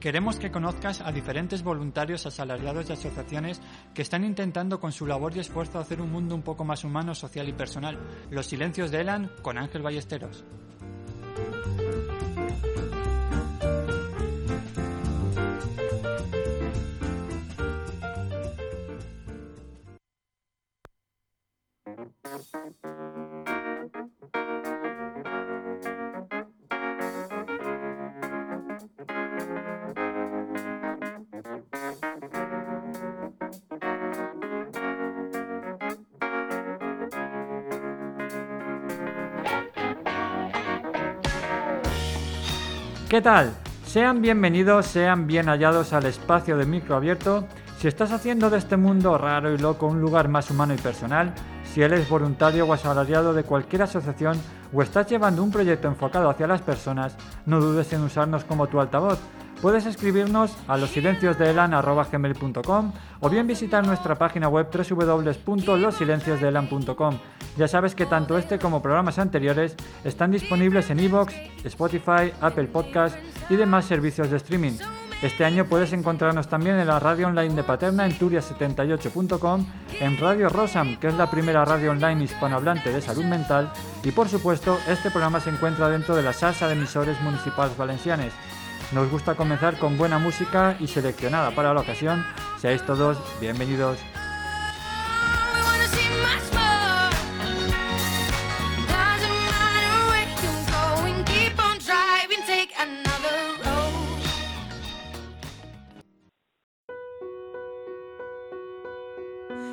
Queremos que conozcas a diferentes voluntarios asalariados y asociaciones que están intentando con su labor y esfuerzo hacer un mundo un poco más humano, social y personal. Los silencios de Elan con Ángel Ballesteros. ¿Qué tal? Sean bienvenidos, sean bien hallados al espacio de micro abierto. Si estás haciendo de este mundo raro y loco un lugar más humano y personal, si eres voluntario o asalariado de cualquier asociación o estás llevando un proyecto enfocado hacia las personas, no dudes en usarnos como tu altavoz. Puedes escribirnos a losilenciosdeelan.com o bien visitar nuestra página web www.losilenciosdeelan.com. Ya sabes que tanto este como programas anteriores están disponibles en iVoox, Spotify, Apple Podcast y demás servicios de streaming. Este año puedes encontrarnos también en la radio online de Paterna en turia78.com, en Radio Rosam, que es la primera radio online hispanohablante de salud mental, y por supuesto, este programa se encuentra dentro de la salsa de emisores municipales valencianes. Nos gusta comenzar con buena música y seleccionada para la ocasión. Seáis todos bienvenidos.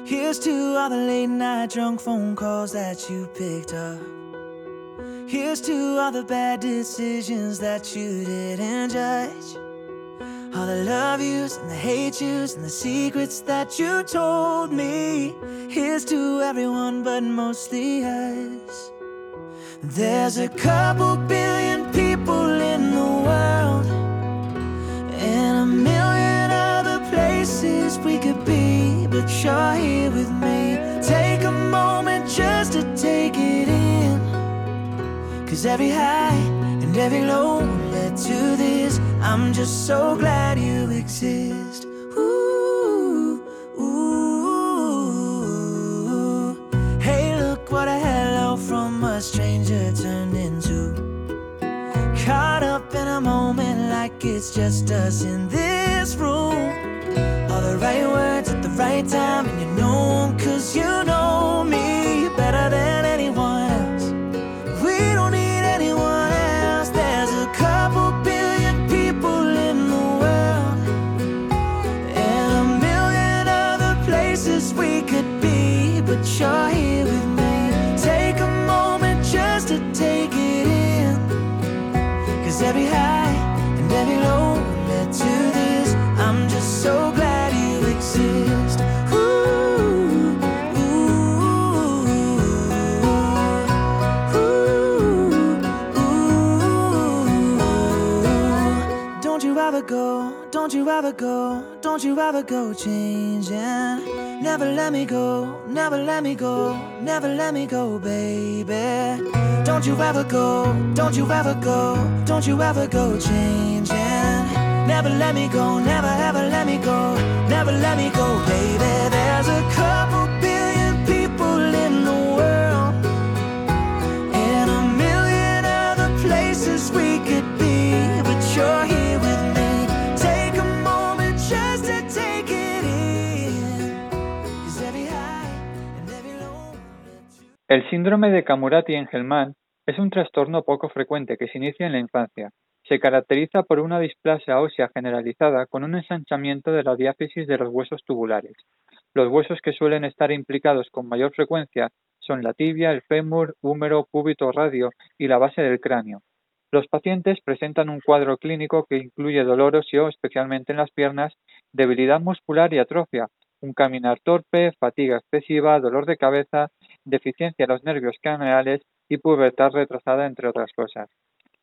Here's to all the late night drunk phone calls that you picked up. Here's to all the bad decisions that you didn't judge. All the love yous and the hate yous and the secrets that you told me. Here's to everyone, but mostly us. There's a couple billion people in the world, and a million other places we could be, but you're here with me. Cause every high and every low led to this. I'm just so glad you exist. Ooh, ooh. Hey, look what a hello from a stranger turned into. Caught up in a moment like it's just us in this room. All the right words at the right time, and you know 'em 'cause you know me better than anyone don't you ever go, don't you ever go changing. Never let me go, never let me go, never let me go, baby. Don't you ever go, don't you ever go, don't you ever go changing. Never let me go, never ever let me go, never let me go, baby. El síndrome de Camurati-Engelmann es un trastorno poco frecuente que se inicia en la infancia. Se caracteriza por una displasia ósea generalizada con un ensanchamiento de la diáfisis de los huesos tubulares. Los huesos que suelen estar implicados con mayor frecuencia son la tibia, el fémur, húmero, cúbito radio y la base del cráneo. Los pacientes presentan un cuadro clínico que incluye dolor óseo, especialmente en las piernas, debilidad muscular y atrofia, un caminar torpe, fatiga excesiva, dolor de cabeza, deficiencia de los nervios craneales y pubertad retrasada, entre otras cosas.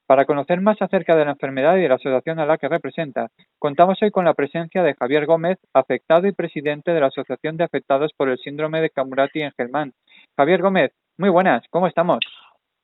Para conocer más acerca de la enfermedad y de la asociación a la que representa, contamos hoy con la presencia de Javier Gómez, afectado y presidente de la Asociación de Afectados por el Síndrome de Camurati-Engelmann. Javier Gómez, muy buenas, ¿cómo estamos?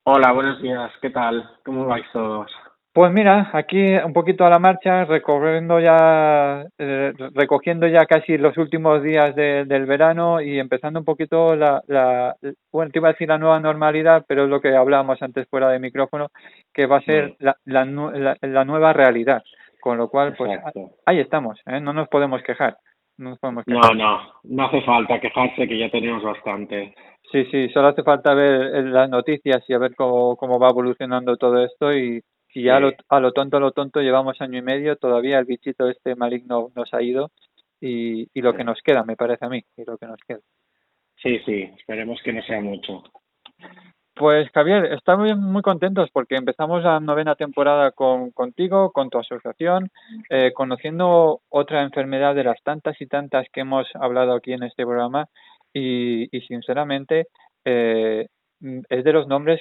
Hola, buenos días, ¿qué tal? ¿Cómo vais todos? Pues mira, aquí un poquito a la marcha, recorriendo ya, eh, recogiendo ya casi los últimos días de, del verano y empezando un poquito la, la, bueno, te iba a decir la nueva normalidad, pero es lo que hablábamos antes fuera de micrófono, que va a ser la, la, nu- la, la nueva realidad. Con lo cual, pues Exacto. ahí estamos, ¿eh? no nos podemos quejar. No nos podemos No, quejar. no, no hace falta quejarse que ya tenemos bastante. Sí, sí, solo hace falta ver eh, las noticias y a ver cómo, cómo va evolucionando todo esto y, y ya a, lo, a lo tonto, a lo tonto llevamos año y medio, todavía el bichito este maligno nos ha ido y, y lo que nos queda, me parece a mí, y lo que nos queda. Sí, sí, esperemos que no sea mucho. Pues Javier, estamos muy contentos porque empezamos la novena temporada con, contigo, con tu asociación, eh, conociendo otra enfermedad de las tantas y tantas que hemos hablado aquí en este programa y, y sinceramente eh, es de los nombres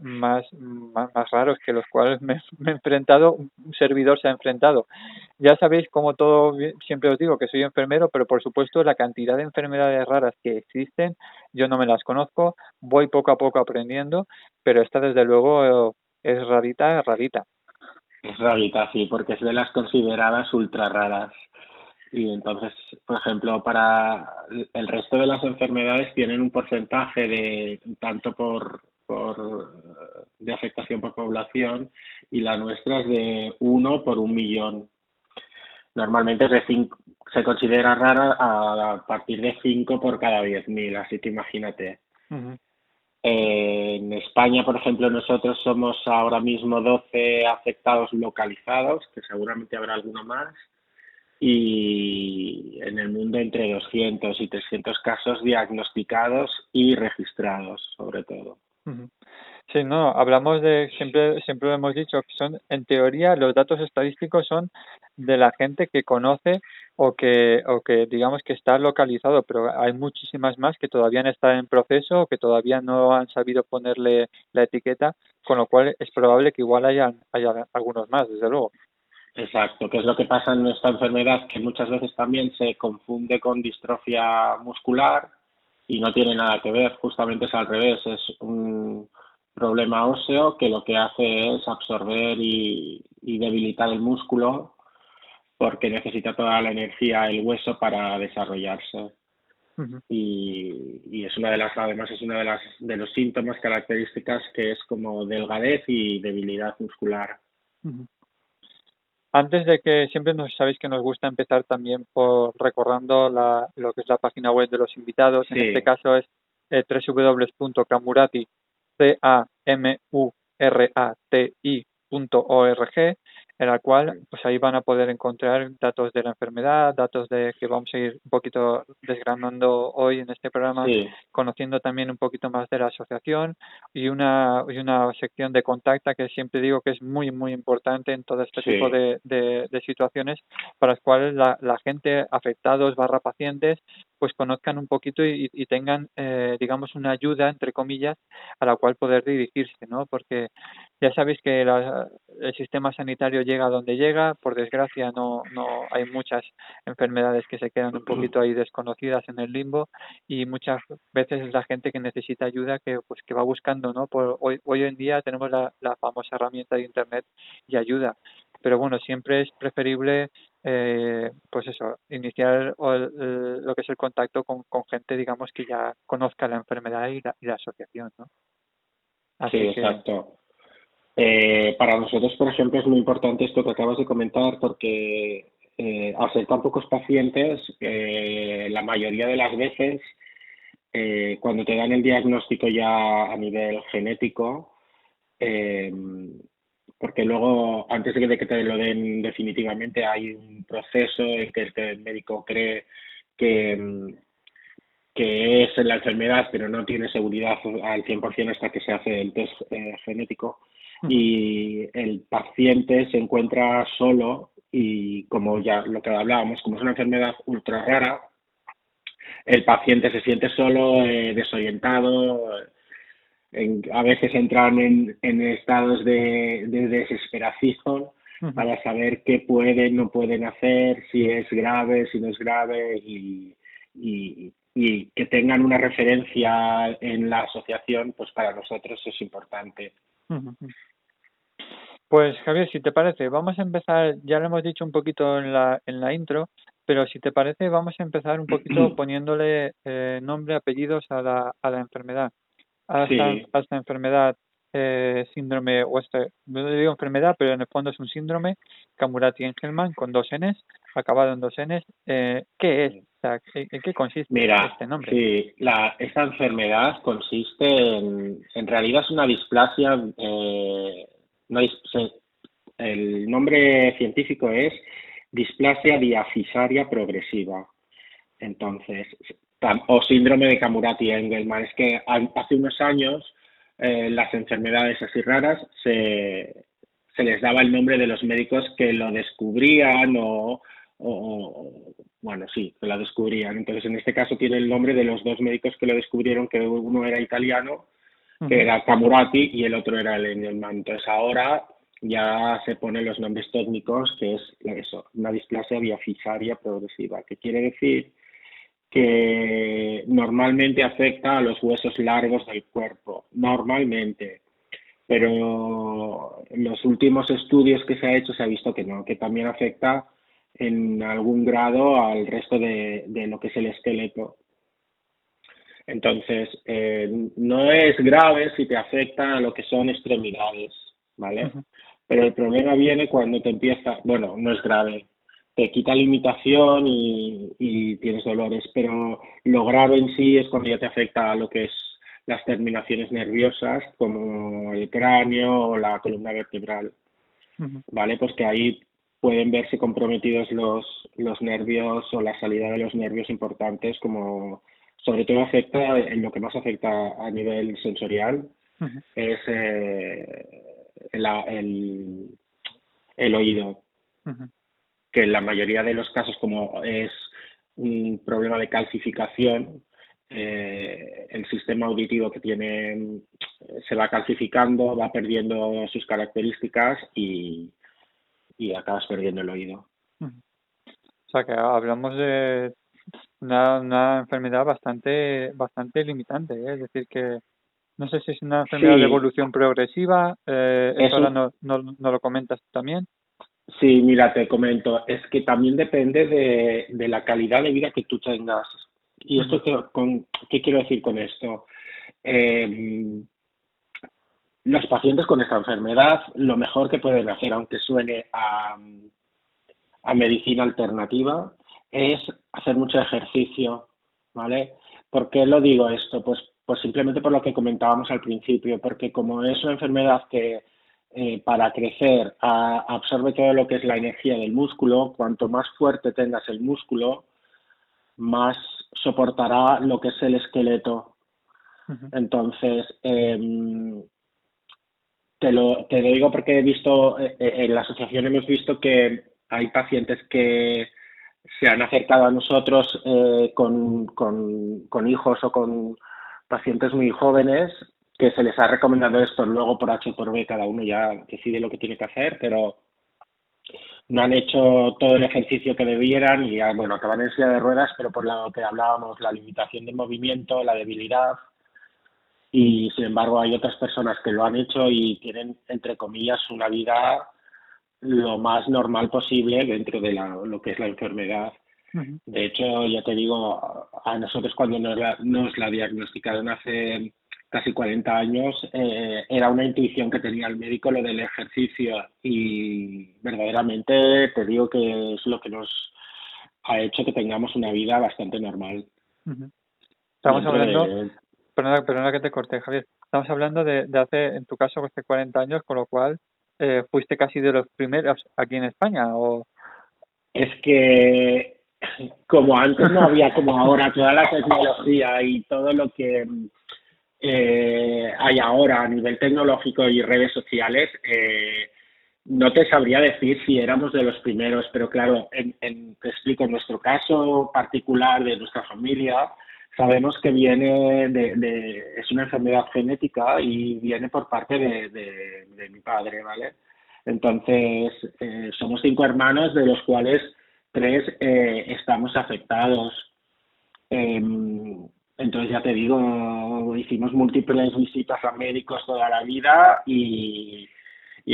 más, más, más raros que los cuales me, me he enfrentado, un servidor se ha enfrentado. Ya sabéis como todo, siempre os digo que soy enfermero, pero por supuesto la cantidad de enfermedades raras que existen, yo no me las conozco, voy poco a poco aprendiendo, pero esta desde luego eh, es rarita, rarita. Es rarita, sí, porque es de las consideradas ultra raras. Y entonces, por ejemplo, para el resto de las enfermedades tienen un porcentaje de tanto por, por de afectación por población y la nuestra es de uno por un millón. Normalmente es de cinco, se considera rara a, partir de 5 por cada 10.000, así que imagínate. Eh, en España, por ejemplo, nosotros somos ahora mismo 12 afectados localizados, que seguramente habrá alguno más, y en el mundo entre 200 y 300 casos diagnosticados y registrados, sobre todo. Sí, no, hablamos de, siempre, siempre lo hemos dicho, que son, en teoría, los datos estadísticos son de la gente que conoce o que, o que digamos que está localizado, pero hay muchísimas más que todavía están en proceso o que todavía no han sabido ponerle la etiqueta, con lo cual es probable que igual haya, haya algunos más, desde luego. Exacto, que es lo que pasa en esta enfermedad, que muchas veces también se confunde con distrofia muscular y no tiene nada que ver, justamente es al revés, es un problema óseo que lo que hace es absorber y, y debilitar el músculo porque necesita toda la energía el hueso para desarrollarse. Y, y es una de las además es una de las de los síntomas características que es como delgadez y debilidad muscular. Antes de que siempre nos sabéis que nos gusta empezar también por recordando la, lo que es la página web de los invitados. En este caso es eh, www.camurati, en la cual pues ahí van a poder encontrar datos de la enfermedad, datos de que vamos a ir un poquito desgranando hoy en este programa sí conociendo también un poquito más de la asociación y una, y una sección de contacta que siempre digo que es muy, muy importante en todo este Sí. tipo de, de, de situaciones para las cuales la, la gente afectados barra pacientes pues conozcan un poquito y, y tengan, eh, digamos, una ayuda, entre comillas, a la cual poder dirigirse, ¿no? Porque ya sabéis que la, el sistema sanitario llega donde llega, por desgracia no, no hay muchas enfermedades que se quedan un poquito ahí desconocidas en el limbo y muchas veces es la gente que necesita ayuda que pues que va buscando no por hoy hoy en día tenemos la, la famosa herramienta de internet y ayuda. Pero bueno siempre es preferible eh, pues eso iniciar el- el- lo que es el contacto con, con gente digamos que ya conozca la enfermedad y la, y la asociación no así Sí, que exacto. Eh, para nosotros, por ejemplo, es muy importante esto que acabas de comentar porque eh, al ser tan pocos pacientes, eh, la mayoría de las veces, eh, cuando te dan el diagnóstico ya a nivel genético, eh, porque luego, antes de que te lo den definitivamente, hay un proceso en que el médico cree que, mm, que es la enfermedad, pero no tiene seguridad al 100% hasta que se hace el test eh, genético. Y el paciente se encuentra solo y como ya lo que hablábamos, como es una enfermedad ultra rara, el paciente se siente solo, eh, desorientado, en- a veces entran en, en estados de, de desesperación para saber qué pueden, no pueden hacer, si es grave, si no es grave y, y, y que tengan una referencia en la asociación, pues para nosotros es importante. Pues Javier, si te parece, vamos a empezar, ya lo hemos dicho un poquito en la, en la intro, pero si te parece, vamos a empezar un poquito poniéndole eh, nombre, apellidos a la, a la enfermedad. A esta, a esta enfermedad, eh, síndrome, o este, no digo enfermedad, pero en el fondo es un síndrome, Camurati-Engelmann, con dos Ns, acabado en dos Ns. Eh, ¿Qué es? ¿En qué consiste Mira, este nombre? Sí, la, esta enfermedad consiste en, en realidad es una displasia eh, no el nombre científico es displasia diafisaria progresiva. Entonces, o síndrome de Camurati-Engelmann. Es que hace unos años eh, las enfermedades así raras se, se les daba el nombre de los médicos que lo descubrían o, bueno, sí, que lo descubrían. Entonces, en este caso tiene el nombre de los dos médicos que lo descubrieron, que uno era italiano que era Camurati y el otro era el Engelmann. Entonces ahora ya se ponen los nombres técnicos, que es eso, una displasia biafisaria progresiva, que quiere decir que normalmente afecta a los huesos largos del cuerpo, normalmente. Pero en los últimos estudios que se ha hecho se ha visto que no, que también afecta en algún grado al resto de, de lo que es el esqueleto. Entonces, eh, no es grave si te afecta a lo que son extremidades, ¿vale? Pero el problema viene cuando te empieza, bueno, no es grave, te quita limitación y, y tienes dolores, pero lo grave en sí es cuando ya te afecta a lo que es las terminaciones nerviosas, como el cráneo o la columna vertebral, ¿vale? Pues que ahí pueden verse comprometidos los, los nervios o la salida de los nervios importantes como sobre todo afecta, en lo que más afecta a nivel sensorial, es eh, el, el, oído, que en la mayoría de los casos, como es un problema de calcificación, eh, el sistema auditivo que tiene se va calcificando, va perdiendo sus características y, y acabas perdiendo el oído. O sea que hablamos de una, una enfermedad bastante bastante limitante, ¿eh? es decir que no sé si es una enfermedad de evolución progresiva, eh, eso ahora no, no, no, lo comentas también. Sí, mira, te comento, es que también depende de, de la calidad de vida que tú tengas. ¿Y esto qué, con, qué quiero decir con esto? Eh, los pacientes con esta enfermedad, lo mejor que pueden hacer, aunque suene a, a medicina alternativa, es hacer mucho ejercicio, ¿vale? ¿Por qué lo digo esto? Pues, pues simplemente por lo que comentábamos al principio, porque como es una enfermedad que eh, para crecer absorbe todo lo que es la energía del músculo, cuanto más fuerte tengas el músculo, más soportará lo que es el esqueleto. Entonces, em, te, lo, te lo digo porque he visto, eh, eh, en la asociación hemos visto que hay pacientes que se han acercado a nosotros eh, con, con, hijos o con pacientes muy jóvenes que se les ha recomendado esto luego por H por B cada uno ya decide lo que tiene que hacer pero no han hecho todo el ejercicio que debieran y ya, bueno acaban en silla de ruedas pero por lo que hablábamos la limitación de movimiento la debilidad y sin embargo hay otras personas que lo han hecho y tienen entre comillas una vida lo más normal posible dentro de la, lo que es la enfermedad. De hecho, ya te digo, a nosotros cuando nos la, nos la diagnosticaron hace casi 40 años, eh, era una intuición que tenía el médico lo del ejercicio. Y verdaderamente te digo que es lo que nos ha hecho que tengamos una vida bastante normal. Estamos hablando, perdona, perdona, que te corté, Javier, estamos hablando de, de hace, en tu caso, hace 40 años, con lo cual eh, fuiste casi de los primeros aquí en España o es que como antes no había como ahora toda la tecnología y todo lo que eh, hay ahora a nivel tecnológico y redes sociales eh, no te sabría decir si éramos de los primeros pero claro en, en, te explico en nuestro caso particular de nuestra familia sabemos que viene de, es una enfermedad genética y viene por parte de, mi padre, ¿vale? Entonces, eh, somos cinco hermanos, de los cuales tres eh, estamos afectados. Em, entonces, ya te digo, hicimos múltiples visitas a médicos toda la vida y,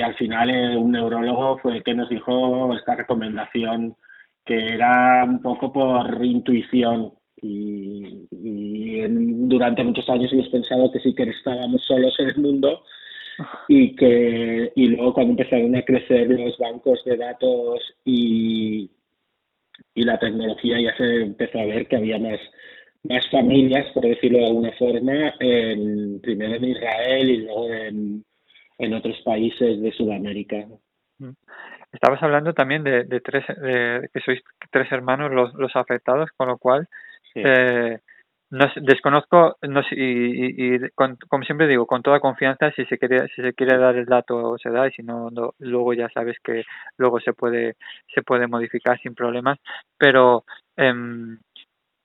al final eh, un neurólogo fue el que nos dijo esta recomendación que era un poco por intuición. Y, durante muchos años hemos pensado que sí que estábamos solos en el mundo y que y luego cuando empezaron a crecer los bancos de datos y, y la tecnología ya se empezó a ver que había más más familias, por decirlo de alguna forma, en, primero en Israel y luego en, en otros países de Sudamérica. Mm. Estabas hablando también de, de tres, de, que sois tres hermanos los, los afectados, con lo cual eh, no, desconozco, no, y, y, como siempre digo, con toda confianza, si se quiere, si se quiere dar el dato se da y si no, luego ya sabes que luego se puede, se puede modificar sin problemas. Pero eh,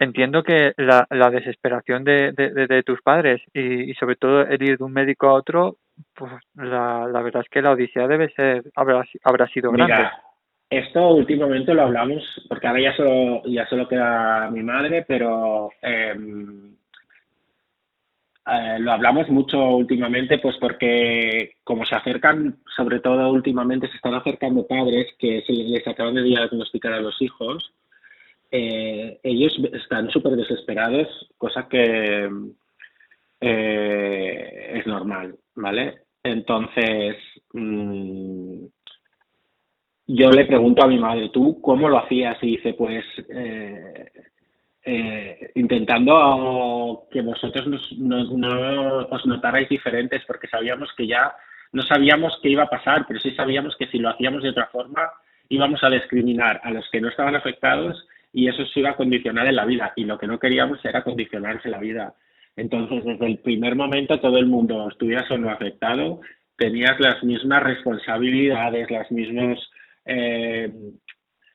entiendo que la, la desesperación de, de, de, tus padres y, y, sobre todo el ir de un médico a otro, pues la, la verdad es que la odisea debe ser, habrá, habrá sido grande. Mira, esto últimamente lo hablamos, porque ahora ya solo, ya solo queda mi madre, pero eh, eh, lo hablamos mucho últimamente, pues porque como se acercan, sobre todo últimamente se están acercando padres que se les acaban de diagnosticar a los hijos, eh, ellos están súper desesperados, cosa que eh, es normal, ¿vale? Entonces, mmm, yo le pregunto a mi madre, ¿tú cómo lo hacías? Y dice, pues eh, eh, intentando que vosotros nos, no os notarais diferentes, porque sabíamos que ya no sabíamos qué iba a pasar, pero sí sabíamos que si lo hacíamos de otra forma íbamos a discriminar a los que no estaban afectados y eso se iba a condicionar en la vida. Y lo que no queríamos era condicionarse la vida. Entonces, desde el primer momento, todo el mundo, estuvieras o no afectado, tenías las mismas responsabilidades, las mismas eh,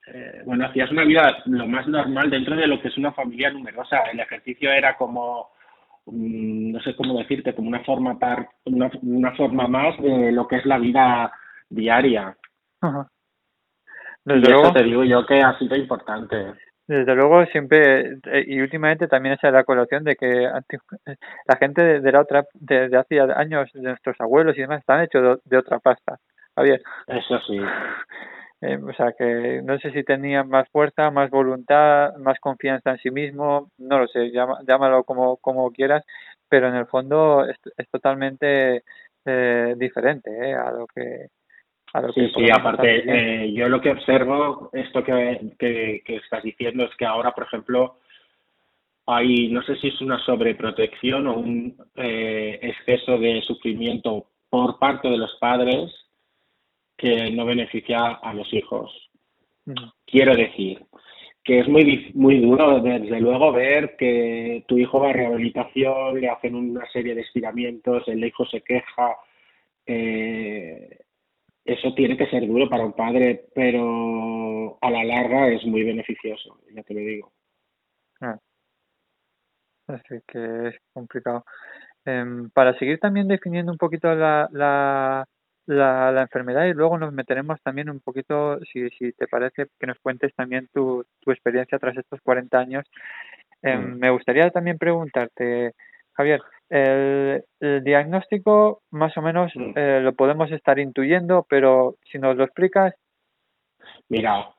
eh, bueno, hacías una vida lo más normal dentro de lo que es una familia numerosa. El ejercicio era como, mm, no sé cómo decirte, como una forma par, una, una forma más de lo que es la vida diaria. Desde luego, te digo yo que ha sido importante. Desde luego siempre eh, y últimamente también esa es la colación de que la gente de, la otra desde hace años de nuestros abuelos y demás están hechos de, otra pasta. Javier. Eso sí. Eh, o sea que no sé si tenían más fuerza, más voluntad, más confianza en sí mismo, no lo sé, llámalo como, como quieras, pero en el fondo es, es totalmente eh, diferente eh, a lo que a sí, sí, aparte, eh, yo lo que observo, esto que, que, que estás diciendo, es que ahora, por ejemplo, hay, no sé si es una sobreprotección o un eh, exceso de sufrimiento por parte de los padres que no beneficia a los hijos. Quiero decir que es muy muy duro desde luego ver que tu hijo va a rehabilitación, le hacen una serie de estiramientos, el hijo se queja. Eh, eso tiene que ser duro para un padre, pero a la larga es muy beneficioso, ya te lo digo. Ah. Así que es complicado. Em, para seguir también definiendo un poquito la, la, la, la, enfermedad y luego nos meteremos también un poquito, si, si te parece, que nos cuentes también tu, tu experiencia tras estos 40 años. Eh, Me gustaría también preguntarte, Javier, el, el diagnóstico más o menos eh, lo podemos estar intuyendo, pero si nos lo explicas. Mira,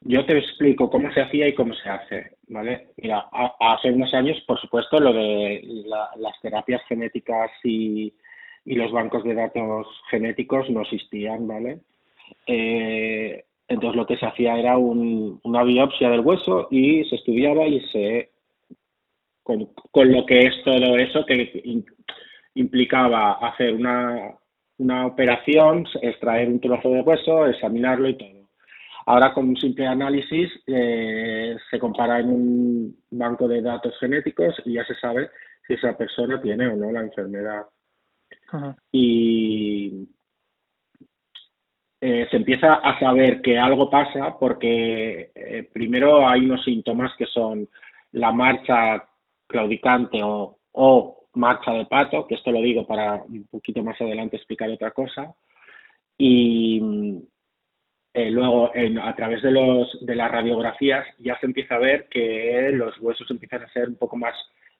yo te explico cómo se hacía y cómo se hace, ¿vale? Mira, hace unos años, por supuesto, lo de la, las terapias genéticas y y los bancos de datos genéticos no existían, ¿vale? Eh, entonces lo que se hacía era un, una biopsia del hueso y se estudiaba y se con, con lo que es todo eso que implicaba hacer una, una operación, extraer un trozo de hueso, examinarlo y todo. Ahora con un simple análisis eh, se compara en un banco de datos genéticos y ya se sabe si esa persona tiene o no la enfermedad. Y eh, se empieza a saber que algo pasa porque eh, primero hay unos síntomas que son la marcha claudicante o, marcha de pato, que esto lo digo para un poquito más adelante explicar otra cosa. Y eh, luego, a través de, los, de las radiografías, ya se empieza a ver que los huesos empiezan a ser un poco más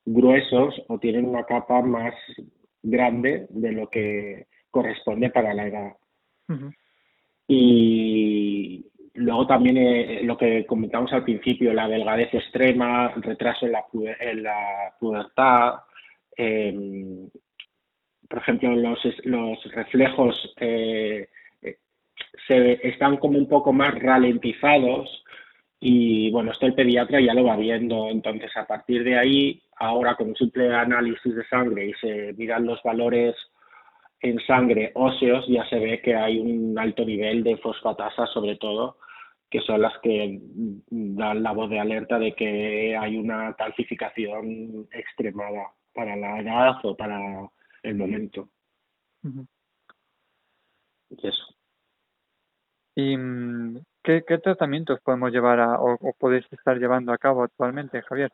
gruesos o tienen una capa más grande de lo que corresponde para la edad. Y luego también eh, lo que comentamos al principio, la delgadez extrema, el retraso en la, pubertad, em, por ejemplo, los, los reflejos eh, se están como un poco más ralentizados y bueno, esto el pediatra ya lo va viendo, entonces a partir de ahí, ahora con un simple análisis de sangre y se miran los valores en sangre óseos, ya se ve que hay un alto nivel de fosfatasa sobre todo, que son las que dan la voz de alerta de que hay una calcificación extremada para la edad o para el momento. Y eso. ¿Y mm, qué, tratamientos podemos llevar a, o, podéis estar llevando a cabo actualmente, Javier?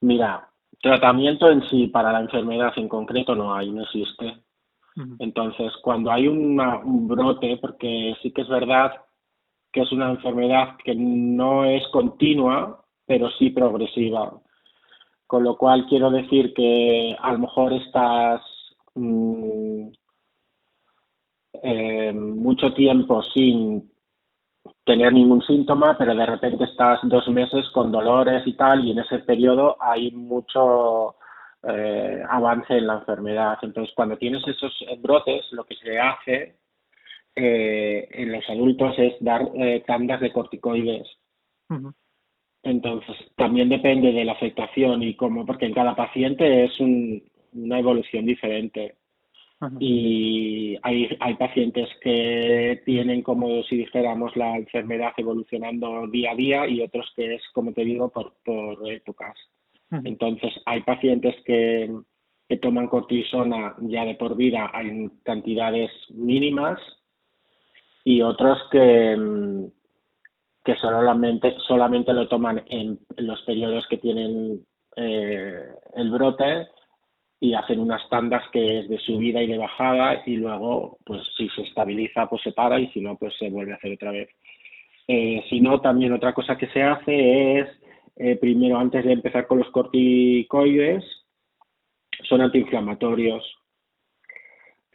Mira, tratamiento en sí para la enfermedad en concreto no hay, no existe. Entonces, cuando hay un brote, porque sí que es verdad que es una enfermedad que no es continua, pero sí progresiva. Con lo cual quiero decir que a lo mejor estás mm, eh, mucho tiempo sin tener ningún síntoma, pero de repente estás dos meses con dolores y tal, y en ese periodo hay mucho eh, avance en la enfermedad. Entonces, cuando tienes esos brotes, lo que se hace eh, en los adultos es dar tandas de corticoides. Entonces, también depende de la afectación y cómo, porque en cada paciente es una evolución diferente y hay, hay pacientes que tienen, como si dijéramos, la enfermedad evolucionando día a día y otros que es, como te digo, por, por épocas. Entonces, hay pacientes que, que toman cortisona ya de por vida en cantidades mínimas y otros que, que solamente, solamente lo toman en, los periodos que tienen eh, el brote y hacen unas tandas que es de subida y de bajada y luego pues si se estabiliza pues se para y si no pues se vuelve a hacer otra vez. Eh, si no, también otra cosa que se hace es, eh, primero antes de empezar con los corticoides, son antiinflamatorios.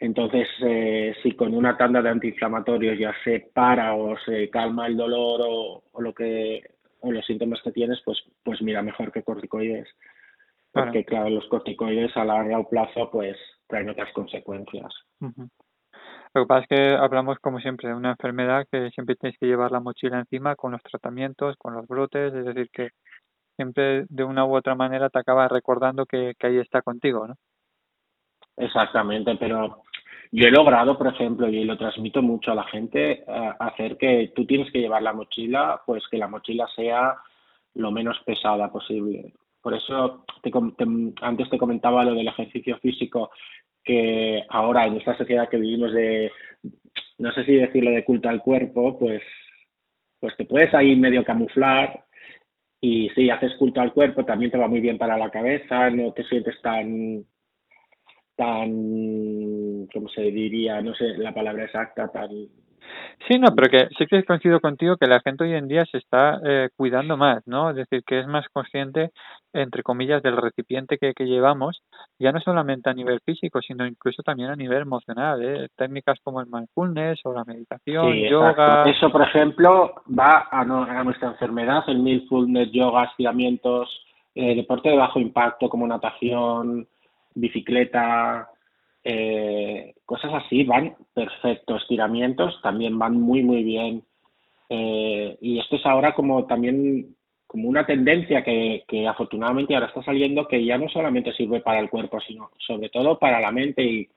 Entonces, eh, si con una tanda de antiinflamatorios ya se para o se calma el dolor o, o lo que o los síntomas que tienes, pues, pues mira, mejor que corticoides porque claro, los corticoides a largo plazo pues traen otras consecuencias. Lo que pasa es que hablamos como siempre de una enfermedad que siempre tienes que llevar la mochila encima con los tratamientos, con los brotes, es decir que siempre de una u otra manera te acaba recordando que, ahí está contigo, ¿no? Exactamente, pero yo he logrado, por ejemplo, y lo transmito mucho a la gente, eh, hacer que tú tienes que llevar la mochila, pues que la mochila sea lo menos pesada posible. Por eso antes te comentaba lo del ejercicio físico, que ahora en esta sociedad que vivimos de, no sé si decirlo de culto al cuerpo, pues, pues te puedes ahí medio camuflar y si haces culto al cuerpo también te va muy bien para la cabeza, no te sientes tan tan, ¿cómo se diría? No sé la palabra exacta, tan Sí, no, pero que sí que coincido contigo que la gente hoy en día se está eh, cuidando más, ¿no? Es decir, que es más consciente, entre comillas, del recipiente que, que llevamos, ya no solamente a nivel físico, sino incluso también a nivel emocional, ¿eh? Técnicas como el mindfulness o la meditación, yoga. Eso, por ejemplo, va a, a nuestra enfermedad, el mindfulness, yoga, estiramientos, eh, deporte de bajo impacto como natación, bicicleta, eh, cosas así van perfecto, estiramientos también van muy muy bien. Eh, y esto es ahora como también como una tendencia que, que afortunadamente ahora está saliendo que ya no solamente sirve para el cuerpo sino sobre todo para la mente. Y,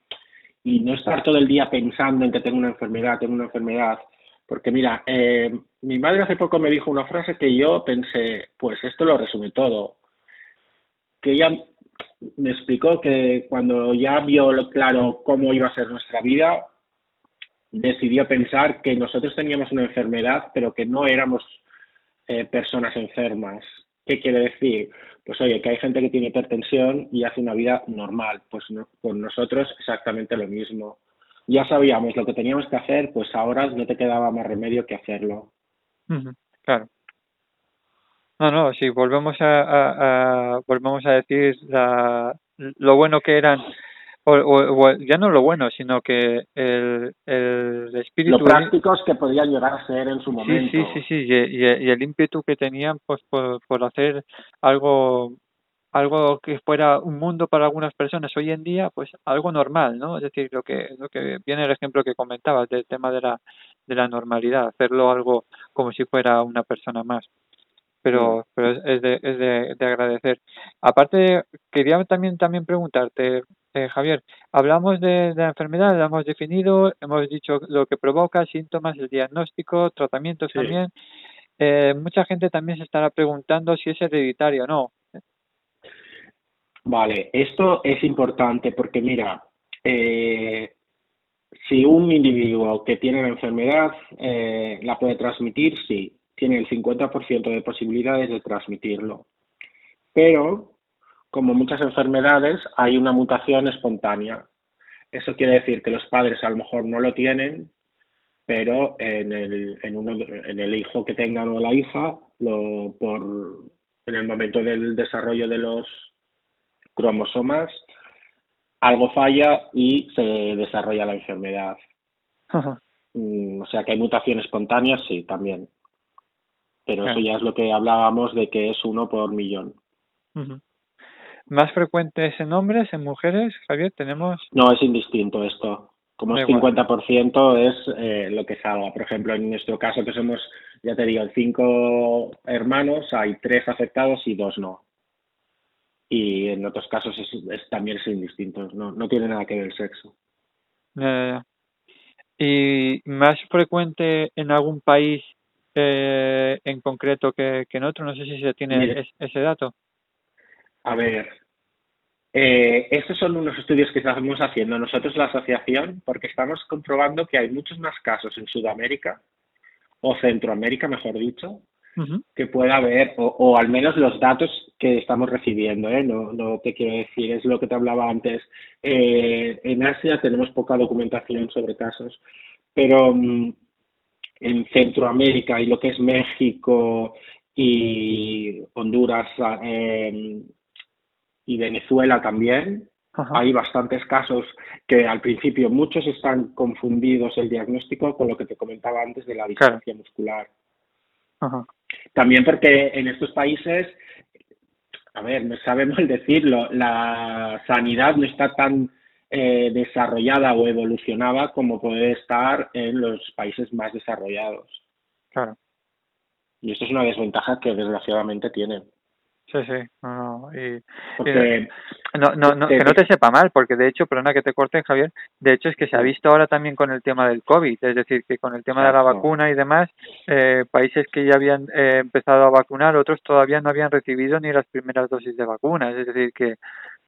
y no estar todo el día pensando en que tengo una enfermedad, tengo una enfermedad. Porque mira, eh, mi madre hace poco me dijo una frase que yo pensé, pues esto lo resume todo. Que ella me explicó que cuando ya vio claro cómo iba a ser nuestra vida, decidió pensar que nosotros teníamos una enfermedad, pero que no éramos eh, personas enfermas. ¿Qué quiere decir? Pues oye, que hay gente que tiene hipertensión y hace una vida normal. Pues con nosotros exactamente lo mismo. Ya sabíamos lo que teníamos que hacer, pues ahora no te quedaba más remedio que hacerlo. Claro. No, no, si volvemos a, volvemos a decir lo bueno que eran o, o, ya no lo bueno, sino que el, el espíritu... Lo prácticos que podían llegar a ser en su momento. Sí, sí, sí, sí. Y, y, el ímpetu que tenían pues por, por hacer algo algo que fuera un mundo para algunas personas hoy en día, pues algo normal, ¿no? Es decir, lo que lo que viene el ejemplo que comentabas del tema de la de la normalidad, hacerlo algo como si fuera una persona más. Pero, pero es, de, es de, de agradecer. Aparte, quería también también preguntarte, eh, Javier, hablamos de, de, la enfermedad, la hemos definido, hemos dicho lo que provoca, síntomas, el diagnóstico, tratamientos Sí. también. Eh, mucha gente también se estará preguntando si es hereditario o no. Vale, esto es importante porque mira, eh, si un individuo que tiene la enfermedad eh, la puede transmitir, sí, tiene el 50% de posibilidades de transmitirlo. Pero, como muchas enfermedades, hay una mutación espontánea. Eso quiere decir que los padres a lo mejor no lo tienen, pero en el, en uno, en el hijo que tengan o la hija, lo, por, en el momento del desarrollo de los cromosomas, algo falla y se desarrolla la enfermedad. Ajá. Mm, O sea que hay mutación espontánea, sí, también. Pero Claro. eso ya es lo que hablábamos de que es uno por millón. Más frecuentes en hombres, en mujeres, Javier, tenemos. No es indistinto esto. Como es igual. 50% es eh, lo que salga. Por ejemplo, en nuestro caso que somos, ya te digo, cinco hermanos, hay tres afectados y dos no. Y en otros casos es, es- también es indistinto. No, no tiene nada que ver el sexo. Ya, ya, ya. Y más frecuente en algún país eh, en concreto que, que en otro. No sé si se tiene es- ese dato. A ver, eh, estos son unos estudios que estamos haciendo nosotros la asociación porque estamos comprobando que hay muchos más casos en Sudamérica o Centroamérica, mejor dicho, que pueda haber, o, o al menos los datos que estamos recibiendo, ¿eh? no, no te quiero decir, es lo que te hablaba antes. Eh, en Asia tenemos poca documentación sobre casos, pero mm, en Centroamérica y lo que es México y Honduras eh, y Venezuela también, Ajá. hay bastantes casos que al principio muchos están confundidos el diagnóstico con lo que te comentaba antes de la Claro. distrofia muscular. Ajá. También porque en estos países, a ver, me sabe mal decirlo, la sanidad no está tan eh, desarrollada o evolucionada como puede estar en los países más desarrollados. Claro. Y esto es una desventaja que desgraciadamente tienen. Sí, sí. No, no. Y, Porque No, no, no, te- que no te sepa mal, porque de hecho, perdona que te corte, Javier, de hecho es que se ha visto ahora también con el tema del COVID, es decir, que con el tema de la vacuna y demás, eh, países que ya habían eh, empezado a vacunar, otros todavía no habían recibido ni las primeras dosis de vacunas, es decir, que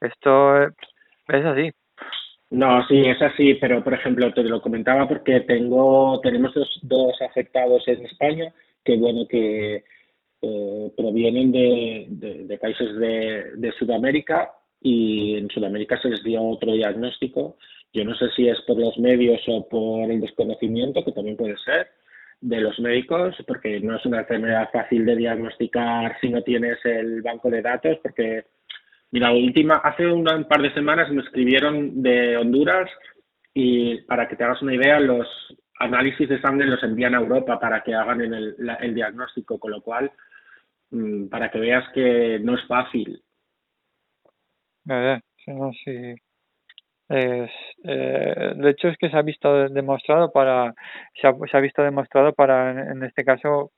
esto eh, es así. No, sí, es así, pero por ejemplo, te lo comentaba porque tengo, tenemos dos, dos afectados en España que, bueno, que eh, provienen de, de, países de, de Sudamérica y en Sudamérica se les dio otro diagnóstico. Yo no sé si es por los medios o por el desconocimiento, que también puede ser, de los médicos, porque no es una enfermedad fácil de diagnosticar si no tienes el banco de datos, porque Mira, última, hace un par de semanas me escribieron de Honduras y para que te hagas una idea, los análisis de sangre los envían a Europa para que hagan el, el diagnóstico, con lo cual, mm, para que veas que no es fácil. ¿verdad? No, sí. Eh, de hecho es que se ha visto de- demostrado para, se ha, visto demostrado para, en este caso,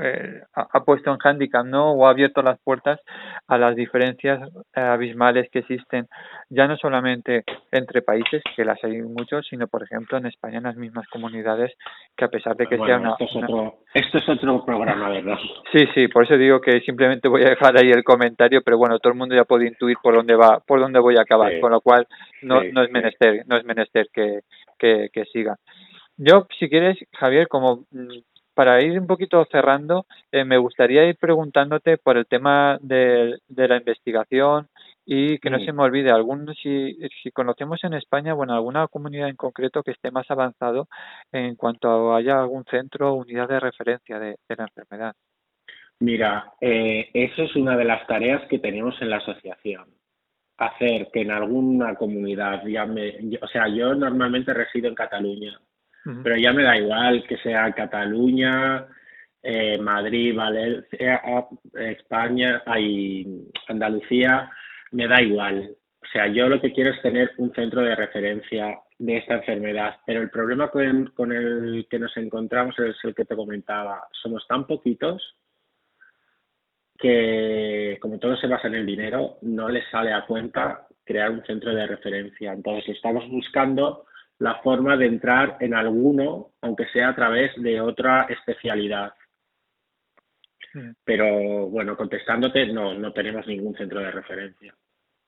eh, ha, puesto en handicap, ¿no? O ha abierto las puertas a las diferencias eh, abismales que existen, ya no solamente entre países, que las hay muchos, sino, por ejemplo, en España, en las mismas comunidades, que a pesar de que sea Bueno, una, esto es una- otro, esto es otro programa, ¿verdad? Sí, sí, por eso digo que simplemente voy a dejar ahí el comentario, pero bueno, todo el mundo ya puede intuir por dónde va, por dónde voy a acabar, Sí. con lo cual no, Sí, no es sí. menester, no es menester que, que, que siga. Yo, si quieres, Javier, como mm, para ir un poquito cerrando, eh, me gustaría ir preguntándote por el tema de, de la investigación y que no se me olvide, algún, si, si conocemos en España, bueno, alguna comunidad en concreto que esté más avanzado en cuanto a haya algún centro o unidad de referencia de, de la enfermedad. Mira, eh, eso es una de las tareas que tenemos en la asociación. hacer que en alguna comunidad, ya me, o sea, yo normalmente resido en Cataluña, pero ya me da igual que sea Cataluña, eh, Madrid, Valencia, España, y Andalucía, me da igual. O sea, yo lo que quiero es tener un centro de referencia de esta enfermedad, pero el problema con, con el que nos encontramos es el que te comentaba. Somos tan poquitos que, como todo se basa en el dinero, no les sale a cuenta crear un centro de referencia. Entonces, estamos buscando la forma de entrar en alguno, aunque sea a través de otra especialidad. Mm. Pero bueno, contestándote, no, no tenemos ningún centro de referencia.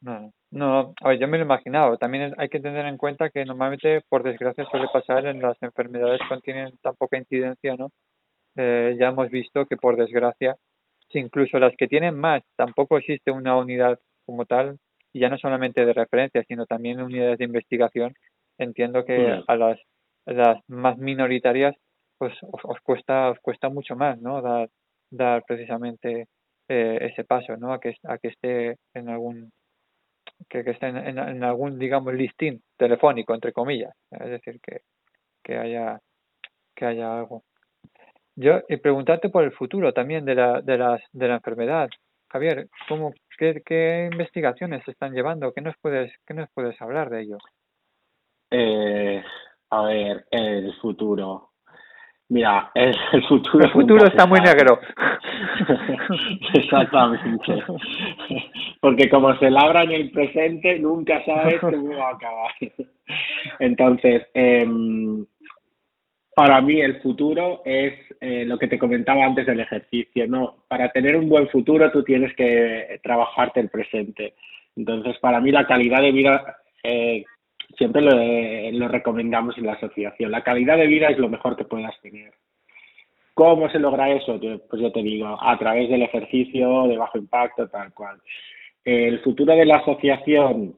No, no, a ver, yo me lo he imaginado. También hay que tener en cuenta que normalmente, por desgracia, suele pasar en las enfermedades que tienen tan poca incidencia, ¿no? Eh, ya hemos visto que, por desgracia, incluso las que tienen más, tampoco existe una unidad como tal, y ya no solamente de referencia, sino también unidades de investigación, entiendo que a las, las más minoritarias pues os, cuesta os cuesta mucho más no dar dar precisamente eh, ese paso no a que a que esté en algún que, que esté en, en, algún digamos listín telefónico entre comillas es decir que que haya que haya algo. Yo y preguntarte por el futuro también de la de las de la enfermedad. Javier cómo qué, qué investigaciones se están llevando qué nos puedes qué nos puedes hablar de ello eh, a ver, el futuro. Mira, el, futuro. El futuro está muy negro. Exactamente. Porque como se labra en el presente, nunca sabes cómo va a acabar. Entonces, eh, para mí el futuro es eh, lo que te comentaba antes del ejercicio, ¿no? Para tener un buen futuro tú tienes que trabajarte el presente. Entonces, para mí la calidad de vida eh, siempre lo, recomendamos en la asociación. La calidad de vida es lo mejor que puedas tener. ¿Cómo se logra eso? Pues yo te digo, a través del ejercicio de bajo impacto, tal cual. El futuro de la asociación,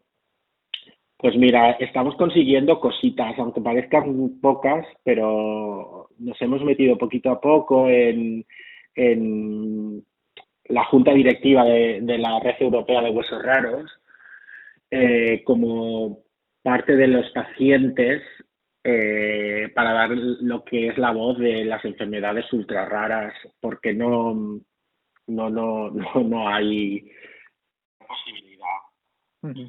pues mira, estamos consiguiendo cositas, aunque parezcan pocas, pero nos hemos metido poquito a poco en, la junta directiva de, la Red Europea de Huesos Raros, eh, como parte de los pacientes eh, para dar lo que es la voz de las enfermedades ultra raras, porque no, no, no, no, hay posibilidad.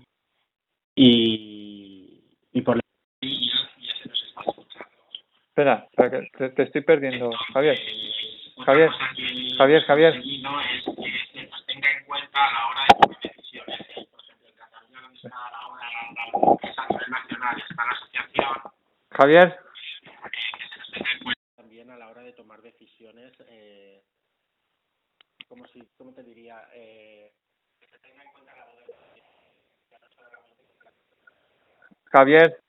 y, y por escuchando. Espera, te, te estoy perdiendo, Javier. Javier, Javier, Javier. No es que se tenga en cuenta a la hora de tomar decisiones. Por ejemplo, en Cataluña, donde está la hora Javier. También a la hora de tomar decisiones, eh, como si, ¿cómo te diría? Eh, Javier.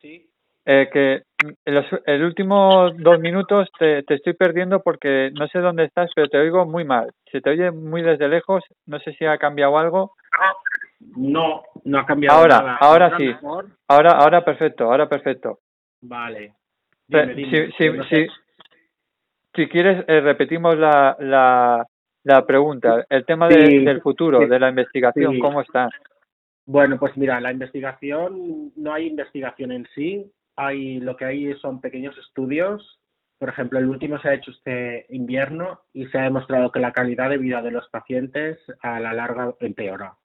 Sí. Eh, que en los el último dos minutos te, te estoy perdiendo porque no sé dónde estás, pero te oigo muy mal. Se te oye muy desde lejos. No sé si ha cambiado algo. No, no ha cambiado ahora, nada. Ahora sí. Ahora, ahora perfecto, ahora perfecto. Vale. si, si, si, quieres, eh, repetimos la, la, la pregunta. El tema del futuro, de la investigación, ¿cómo está? Bueno, pues mira, la investigación, no hay investigación en sí. Hay, lo que hay son pequeños estudios. Por ejemplo, el último se ha hecho este invierno y se ha demostrado que la calidad de vida de los pacientes a la larga empeora.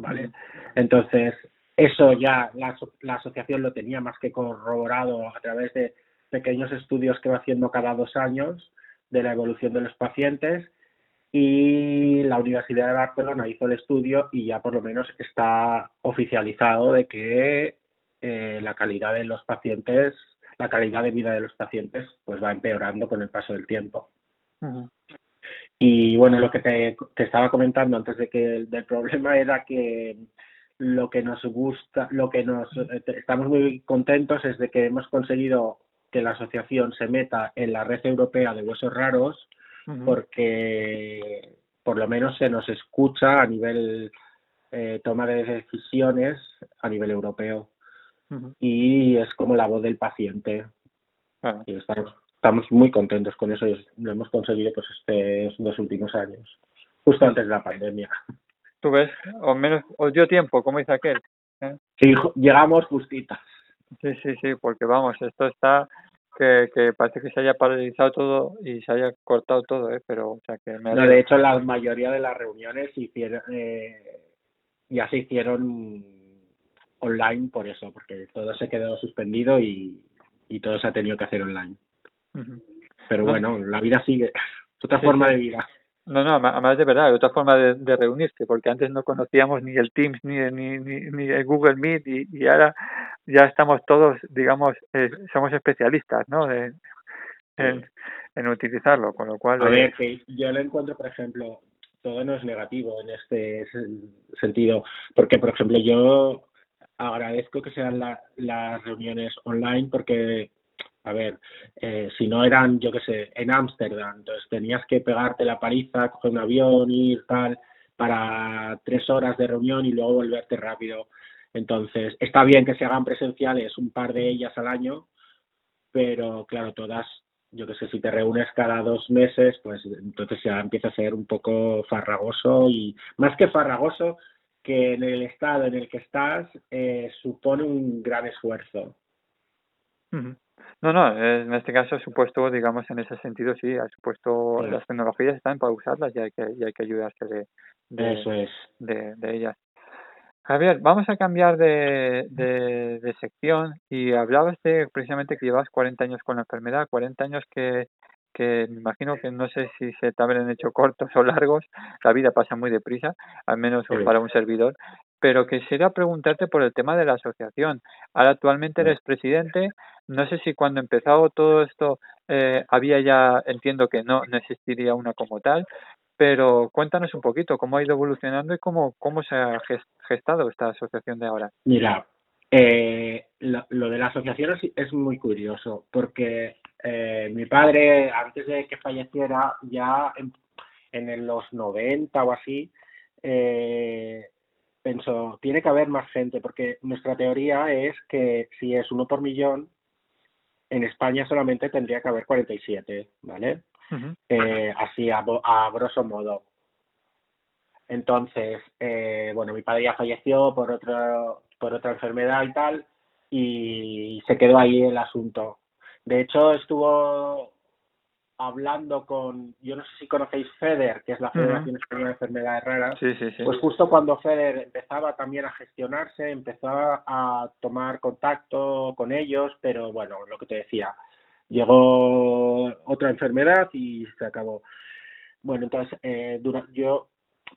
¿Vale? Entonces, eso ya la, la asociación lo tenía más que corroborado a través de pequeños estudios que va haciendo cada dos años de la evolución de los pacientes y la Universidad de Barcelona hizo el estudio y ya por lo menos está oficializado de que eh, la calidad de los pacientes, la calidad de vida de los pacientes, pues va empeorando con el paso del tiempo. Y bueno, lo que te, estaba comentando antes de que del problema era que lo que nos gusta, lo que nos estamos muy contentos es de que hemos conseguido que la asociación se meta en la red europea de huesos raros porque por lo menos se nos escucha a nivel eh, toma de decisiones a nivel europeo. Y es como la voz del paciente. Y estamos estamos muy contentos con eso y lo hemos conseguido pues estos dos últimos años, justo antes de la pandemia. Tú ves, o menos, os dio tiempo, como dice aquel. ¿eh? Sí, llegamos justitas. Sí, sí, sí, porque vamos, esto está que, que parece que se haya paralizado todo y se haya cortado todo, ¿eh? Pero, o sea, que me No, de hecho, la mayoría de las reuniones hicieron, eh, ya se hicieron online por eso, porque todo se quedó suspendido y, y todo se ha tenido que hacer online. Pero No. bueno, la vida sigue. Otra Sí, forma sí. de vida. No, no, además de verdad, otra forma de, de reunirse, porque antes no conocíamos ni el Teams ni, ni, ni, ni el Google Meet y, y ahora ya estamos todos, digamos, eh, somos especialistas, ¿no? De- en, en utilizarlo, con lo cual... A eh, ver, que yo lo encuentro, por ejemplo, todo no es negativo en este sen- sentido, porque, por ejemplo, yo agradezco que sean la- las reuniones online porque, a ver, eh, si no eran, yo qué sé, en Ámsterdam, entonces tenías que pegarte la paliza, coger un avión, ir tal, para tres horas de reunión y luego volverte rápido. Entonces, está bien que se hagan presenciales un par de ellas al año, pero claro, todas, yo que sé, si te reúnes cada dos meses, pues entonces ya empieza a ser un poco farragoso y más que farragoso, que en el estado en el que estás eh, supone un gran esfuerzo. Ujú. No, no, eh, en este caso ha supuesto, digamos, en ese sentido, sí, ha supuesto, Sí. las tecnologías están para usarlas y hay que, y hay que ayudarse de, de, Eso es. de, de ellas. Javier, vamos a cambiar de, de, de sección y hablabas de precisamente que llevas 40 años con la enfermedad, 40 años que, que me imagino que no sé si se te habrán hecho cortos o largos, la vida pasa muy deprisa, al menos Sí. para un servidor, pero quisiera preguntarte por el tema de la asociación. Ahora actualmente eres presidente, no sé si cuando empezó todo esto eh, había ya, entiendo que no, no existiría una como tal, pero cuéntanos un poquito cómo ha ido evolucionando y cómo, cómo se ha ges- gestado esta asociación de ahora. Mira, eh, lo, lo de la asociación es, es muy curioso porque eh, mi padre, antes de que falleciera, ya en, en los 90 o así, eh, pensó, tiene que haber más gente porque nuestra teoría es que si es uno por millón, en España solamente tendría que haber 47, ¿vale? Ujú, eh, así a, a grosso modo. Entonces, eh, bueno, mi padre ya falleció por otro, por otra enfermedad y tal, y se quedó ahí el asunto. De hecho, estuvo hablando con, yo no sé si conocéis FEDER, que es la Federación Española de Enfermedades Raras, Sí, sí, sí. pues justo cuando Feder empezaba también a gestionarse, empezó a tomar contacto con ellos, pero bueno, lo que te decía, llegó otra enfermedad y se acabó. Bueno, entonces, eh, dura- yo,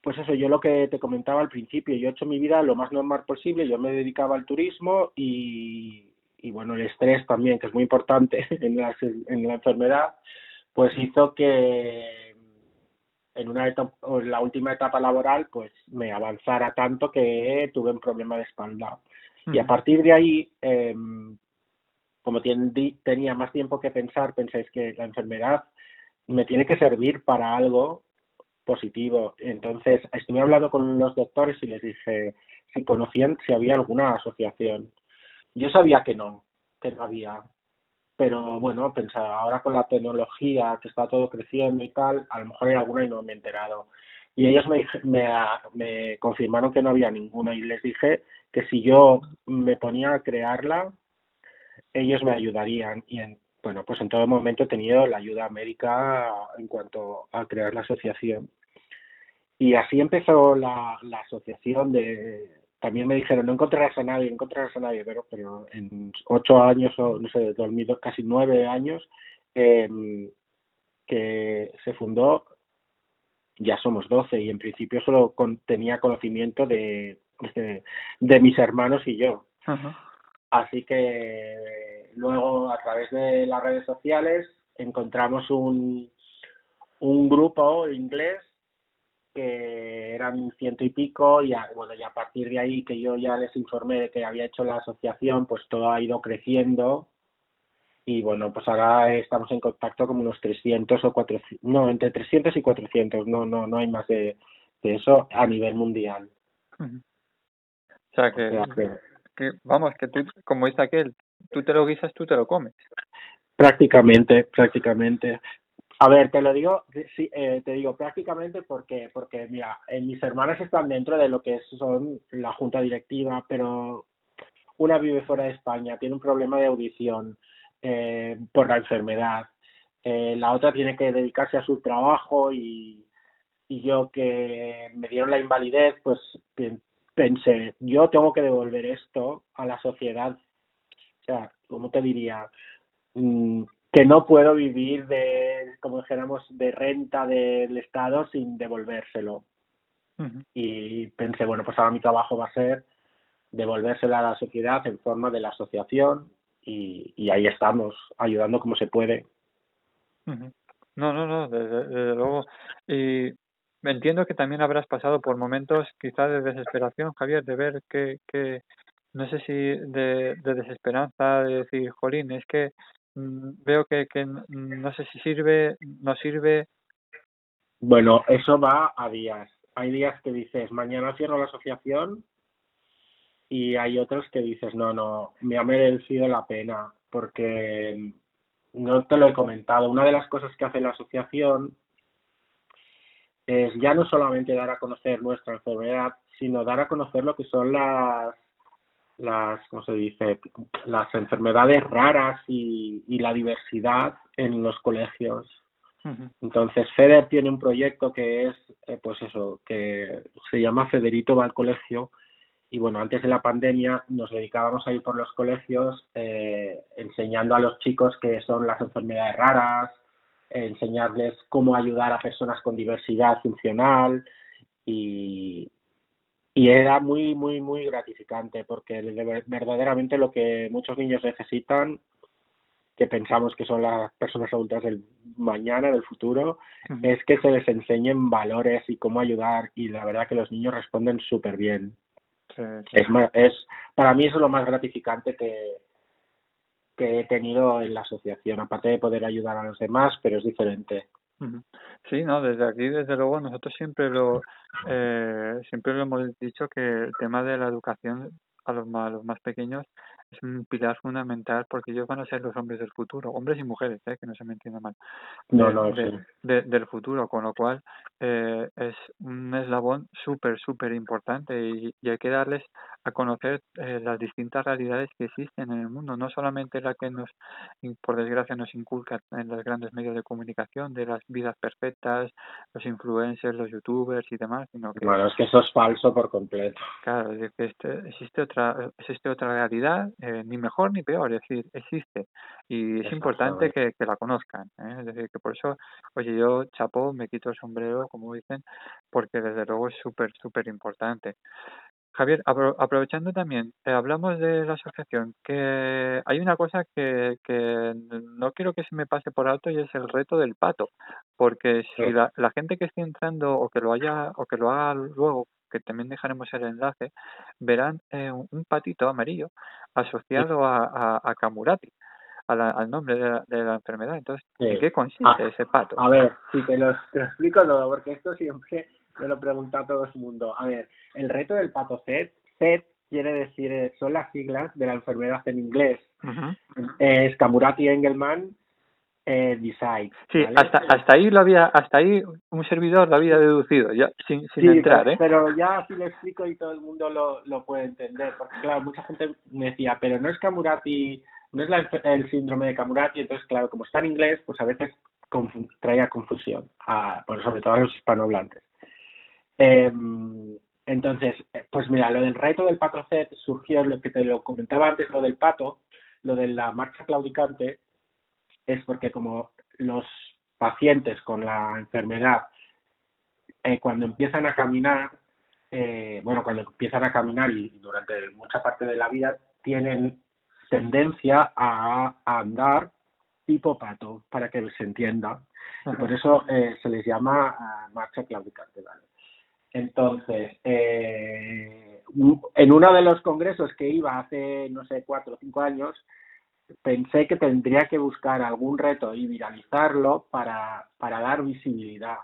pues eso, yo lo que te comentaba al principio, yo he hecho mi vida lo más normal posible, yo me dedicaba al turismo y, y bueno, el estrés también, que es muy importante en la, en la enfermedad, pues hizo que en una etapa, en la última etapa laboral, pues me avanzara tanto que tuve un problema de espalda. Y a partir de ahí, eh, como tenía más tiempo que pensar, pensáis que la enfermedad me tiene que servir para algo positivo. Entonces, estuve hablando con los doctores y les dije si conocían si había alguna asociación. Yo sabía que no, que no había. Pero bueno, pensaba, ahora con la tecnología que está todo creciendo y tal, a lo mejor hay alguna y no me he enterado. Y ellos me, me, me confirmaron que no había ninguna y les dije que si yo me ponía a crearla, ellos me ayudarían. Y en, bueno, pues en todo momento he tenido la ayuda médica en cuanto a crear la asociación. Y así empezó la asociación de... También me dijeron, no encontrarás a nadie, no encontrarás a nadie, pero, pero en ocho años o, no sé, dormido casi nueve años, eh, que se fundó, ya somos doce y en principio solo con- tenía conocimiento de, de, de mis hermanos y yo. Así que luego a través de las redes sociales encontramos un, un grupo inglés que eran ciento y pico y a, bueno, y a partir de ahí que yo ya les informé de que había hecho la asociación, pues todo ha ido creciendo y bueno, pues ahora estamos en contacto como unos 300 o 400, no, entre 300 y 400, no, no, no hay más de, de eso a nivel mundial. O sea O sea que, que que, vamos, que tú, como dice aquel, tú te lo guisas, tú te lo comes. prácticamente, prácticamente. A ver, te lo digo, sí, eh, te digo prácticamente porque, porque mira, eh, mis hermanas están dentro de lo que son la junta directiva, pero una vive fuera de España, tiene un problema de audición eh, por la enfermedad, la otra tiene que dedicarse a su trabajo y, y yo que me dieron la invalidez, pues pensé, yo tengo que devolver esto a la sociedad. O sea, ¿cómo te diría? Mm, que no puedo vivir de, como dijéramos, de renta del Estado sin devolvérselo. Y pensé, bueno, pues ahora mi trabajo va a ser devolvérselo a la sociedad en forma de la asociación y, y ahí estamos, ayudando como se puede. No, no, no, desde, luego. Y entiendo que también habrás pasado por momentos quizás de desesperación, Javier, de ver que, que no sé si de, de desesperanza, de decir, jolín, es que veo que, que no sé si sirve, no sirve. Bueno, eso va a días. Hay días que dices, mañana cierro la asociación y hay otros que dices, no, no, me ha merecido la pena porque no te lo he comentado. Una de las cosas que hace la asociación es ya no solamente dar a conocer nuestra enfermedad, sino dar a conocer lo que son las las, ¿cómo se dice? Las enfermedades raras y, y la diversidad en los colegios. Entonces, FEDER tiene un proyecto que es, eh, pues eso, que se llama Federito va al colegio. Y bueno, antes de la pandemia nos dedicábamos a ir por los colegios eh, enseñando a los chicos qué son las enfermedades raras, enseñarles cómo ayudar a personas con diversidad funcional y, y era muy, muy, muy gratificante porque verdaderamente lo que muchos niños necesitan, que pensamos que son las personas adultas del mañana, del futuro, es que se les enseñen valores y cómo ayudar y la verdad que los niños responden súper bien. Es, es, para mí eso es lo más gratificante que, que he tenido en la asociación, aparte de poder ayudar a los demás, pero es diferente. Sí, no, desde aquí, desde luego, nosotros siempre lo, eh, siempre lo hemos dicho que el tema de la educación a los más, los más pequeños es un pilar fundamental porque ellos van a ser los hombres del futuro, hombres y mujeres, ¿eh? que no se me entienda mal, no, no, del futuro, con lo cual eh, es un eslabón súper, súper importante y, y, hay que darles a conocer eh, las distintas realidades que existen en el mundo, no solamente la que nos, por desgracia, nos inculca en los grandes medios de comunicación de las vidas perfectas, los influencers, los youtubers y demás, sino que... Bueno, es que eso es falso por completo. Claro, es que este, existe otra existe otra realidad, eh, ni mejor ni peor, es decir, existe y es importante que, que la conozcan, ¿eh? es decir, que por eso, oye, yo chapo, me quito el sombrero, como dicen, porque desde luego es súper, súper importante. Javier, aprovechando también, eh, hablamos de la asociación, que hay una cosa que, que no quiero que se me pase por alto y es el reto del pato, porque si la, la gente que esté entrando o que lo haya o que lo haga luego, que también dejaremos el enlace, verán eh, un patito amarillo asociado a, a, a Camurati, al nombre de la, de la enfermedad. Entonces, ¿en qué consiste ah, ese pato? A ver, si te lo, te lo explico todo, porque esto siempre me lo pregunta todo el mundo. A ver, el reto del pato Z, Z quiere decir, eh, son las siglas de la enfermedad en inglés. Es Camurati Engelman eh, Decide. Sí, hasta, hasta ahí lo había, hasta ahí un servidor lo había deducido, ya sin, sin entrar, ¿eh? Pero ya así lo explico y todo el mundo lo, lo puede entender, porque claro, mucha gente me decía, pero no es Camurati, no es la, el síndrome de Camurati, entonces claro, como está en inglés, pues a veces traía confusión, a, sobre todo a los hispanohablantes. Eh, entonces, pues mira, lo del reto del pato surgió, lo que te lo comentaba antes, lo del pato, lo de la marcha claudicante, es porque como los pacientes con la enfermedad, eh, cuando empiezan a caminar, eh, bueno, cuando empiezan a caminar y durante mucha parte de la vida, tienen tendencia a, andar tipo pato, para que se entienda. Y por eso eh, se les llama marcha claudicante, ¿vale? Entonces, eh, en uno de los congresos que iba hace, no sé, cuatro o cinco años, pensé que tendría que buscar algún reto y viralizarlo para, para dar visibilidad.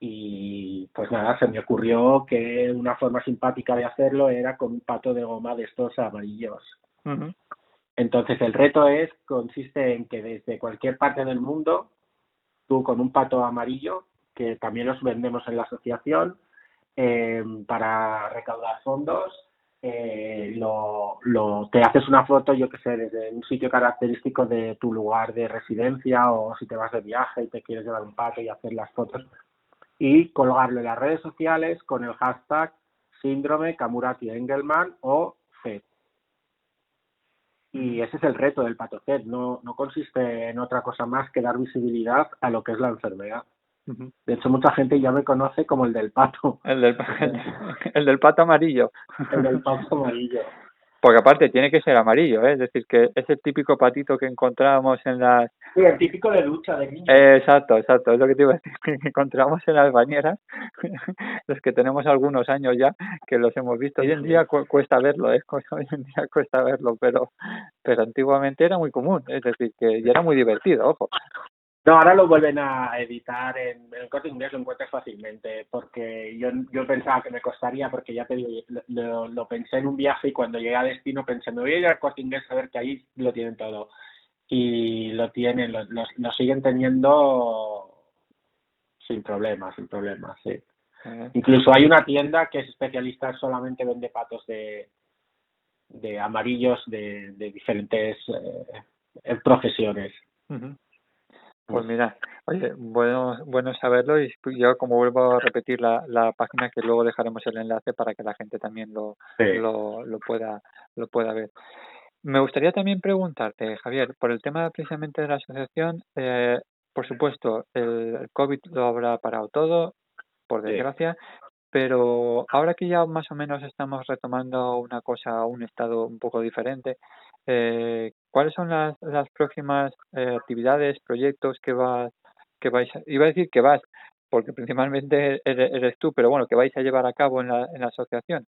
Y pues nada, se me ocurrió que una forma simpática de hacerlo era con un pato de goma de estos amarillos. Entonces el reto es, consiste en que desde cualquier parte del mundo tú con un pato amarillo, que también los vendemos en la asociación, eh, para recaudar fondos, eh, lo, te haces una foto, yo que sé, desde un sitio característico de tu lugar de residencia o si te vas de viaje y te quieres llevar un pato y hacer las fotos y colgarlo en las redes sociales con el hashtag síndrome Kamurati Engelman o FED. Y ese es el reto del pato FED, no, no consiste en otra cosa más que dar visibilidad a lo que es la enfermedad. De hecho, mucha gente ya me conoce como el del pato. El del, el del pato amarillo. El del pato amarillo. Porque aparte tiene que ser amarillo, ¿eh? es decir, que es el típico patito que encontrábamos en las... Sí, el típico de ducha de niños. exacto, exacto, es lo que te iba a decir, que encontramos en las bañeras, los que tenemos algunos años ya, que los hemos visto. Hoy en día cuesta verlo, ¿eh? hoy en día cuesta verlo, pero, pero antiguamente era muy común, es decir, que ya era muy divertido, ojo. No, ahora lo vuelven a editar en, el corte inglés, lo encuentras fácilmente, porque yo, yo pensaba que me costaría, porque ya te digo, lo, lo, pensé en un viaje y cuando llegué a destino pensé, me voy a ir al corte inglés a ver que ahí lo tienen todo. Y lo tienen, lo, lo, siguen teniendo sin problemas, sin problemas, sí. Incluso hay una tienda que es especialista, solamente vende patos de, de amarillos de, de diferentes eh, profesiones. Pues mira, oye, bueno, bueno saberlo y yo como vuelvo a repetir la, la página que luego dejaremos el enlace para que la gente también lo, lo, lo pueda lo pueda ver. Me gustaría también preguntarte, Javier, por el tema precisamente de la asociación, eh, por supuesto, el, COVID lo habrá parado todo, por desgracia, pero ahora que ya más o menos estamos retomando una cosa, un estado un poco diferente, eh, ¿cuáles son las, las próximas eh, actividades, proyectos que vas, que vais, iba a decir que vas, porque principalmente eres, tú, pero bueno, que vais a llevar a cabo en la, en la asociación?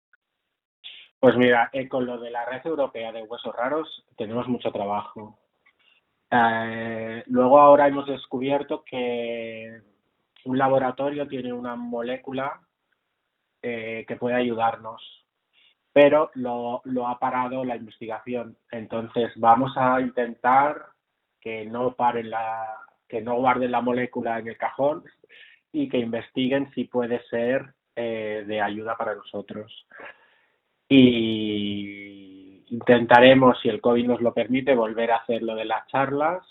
Pues mira, eh, con lo de la red europea de huesos raros tenemos mucho trabajo. Eh, luego ahora hemos descubierto que un laboratorio tiene una molécula eh, que puede ayudarnos, pero lo, ha parado la investigación. Entonces vamos a intentar que no paren la, que no guarden la molécula en el cajón y que investiguen si puede ser eh, de ayuda para nosotros. Y intentaremos, si el COVID nos lo permite, volver a hacer lo de las charlas.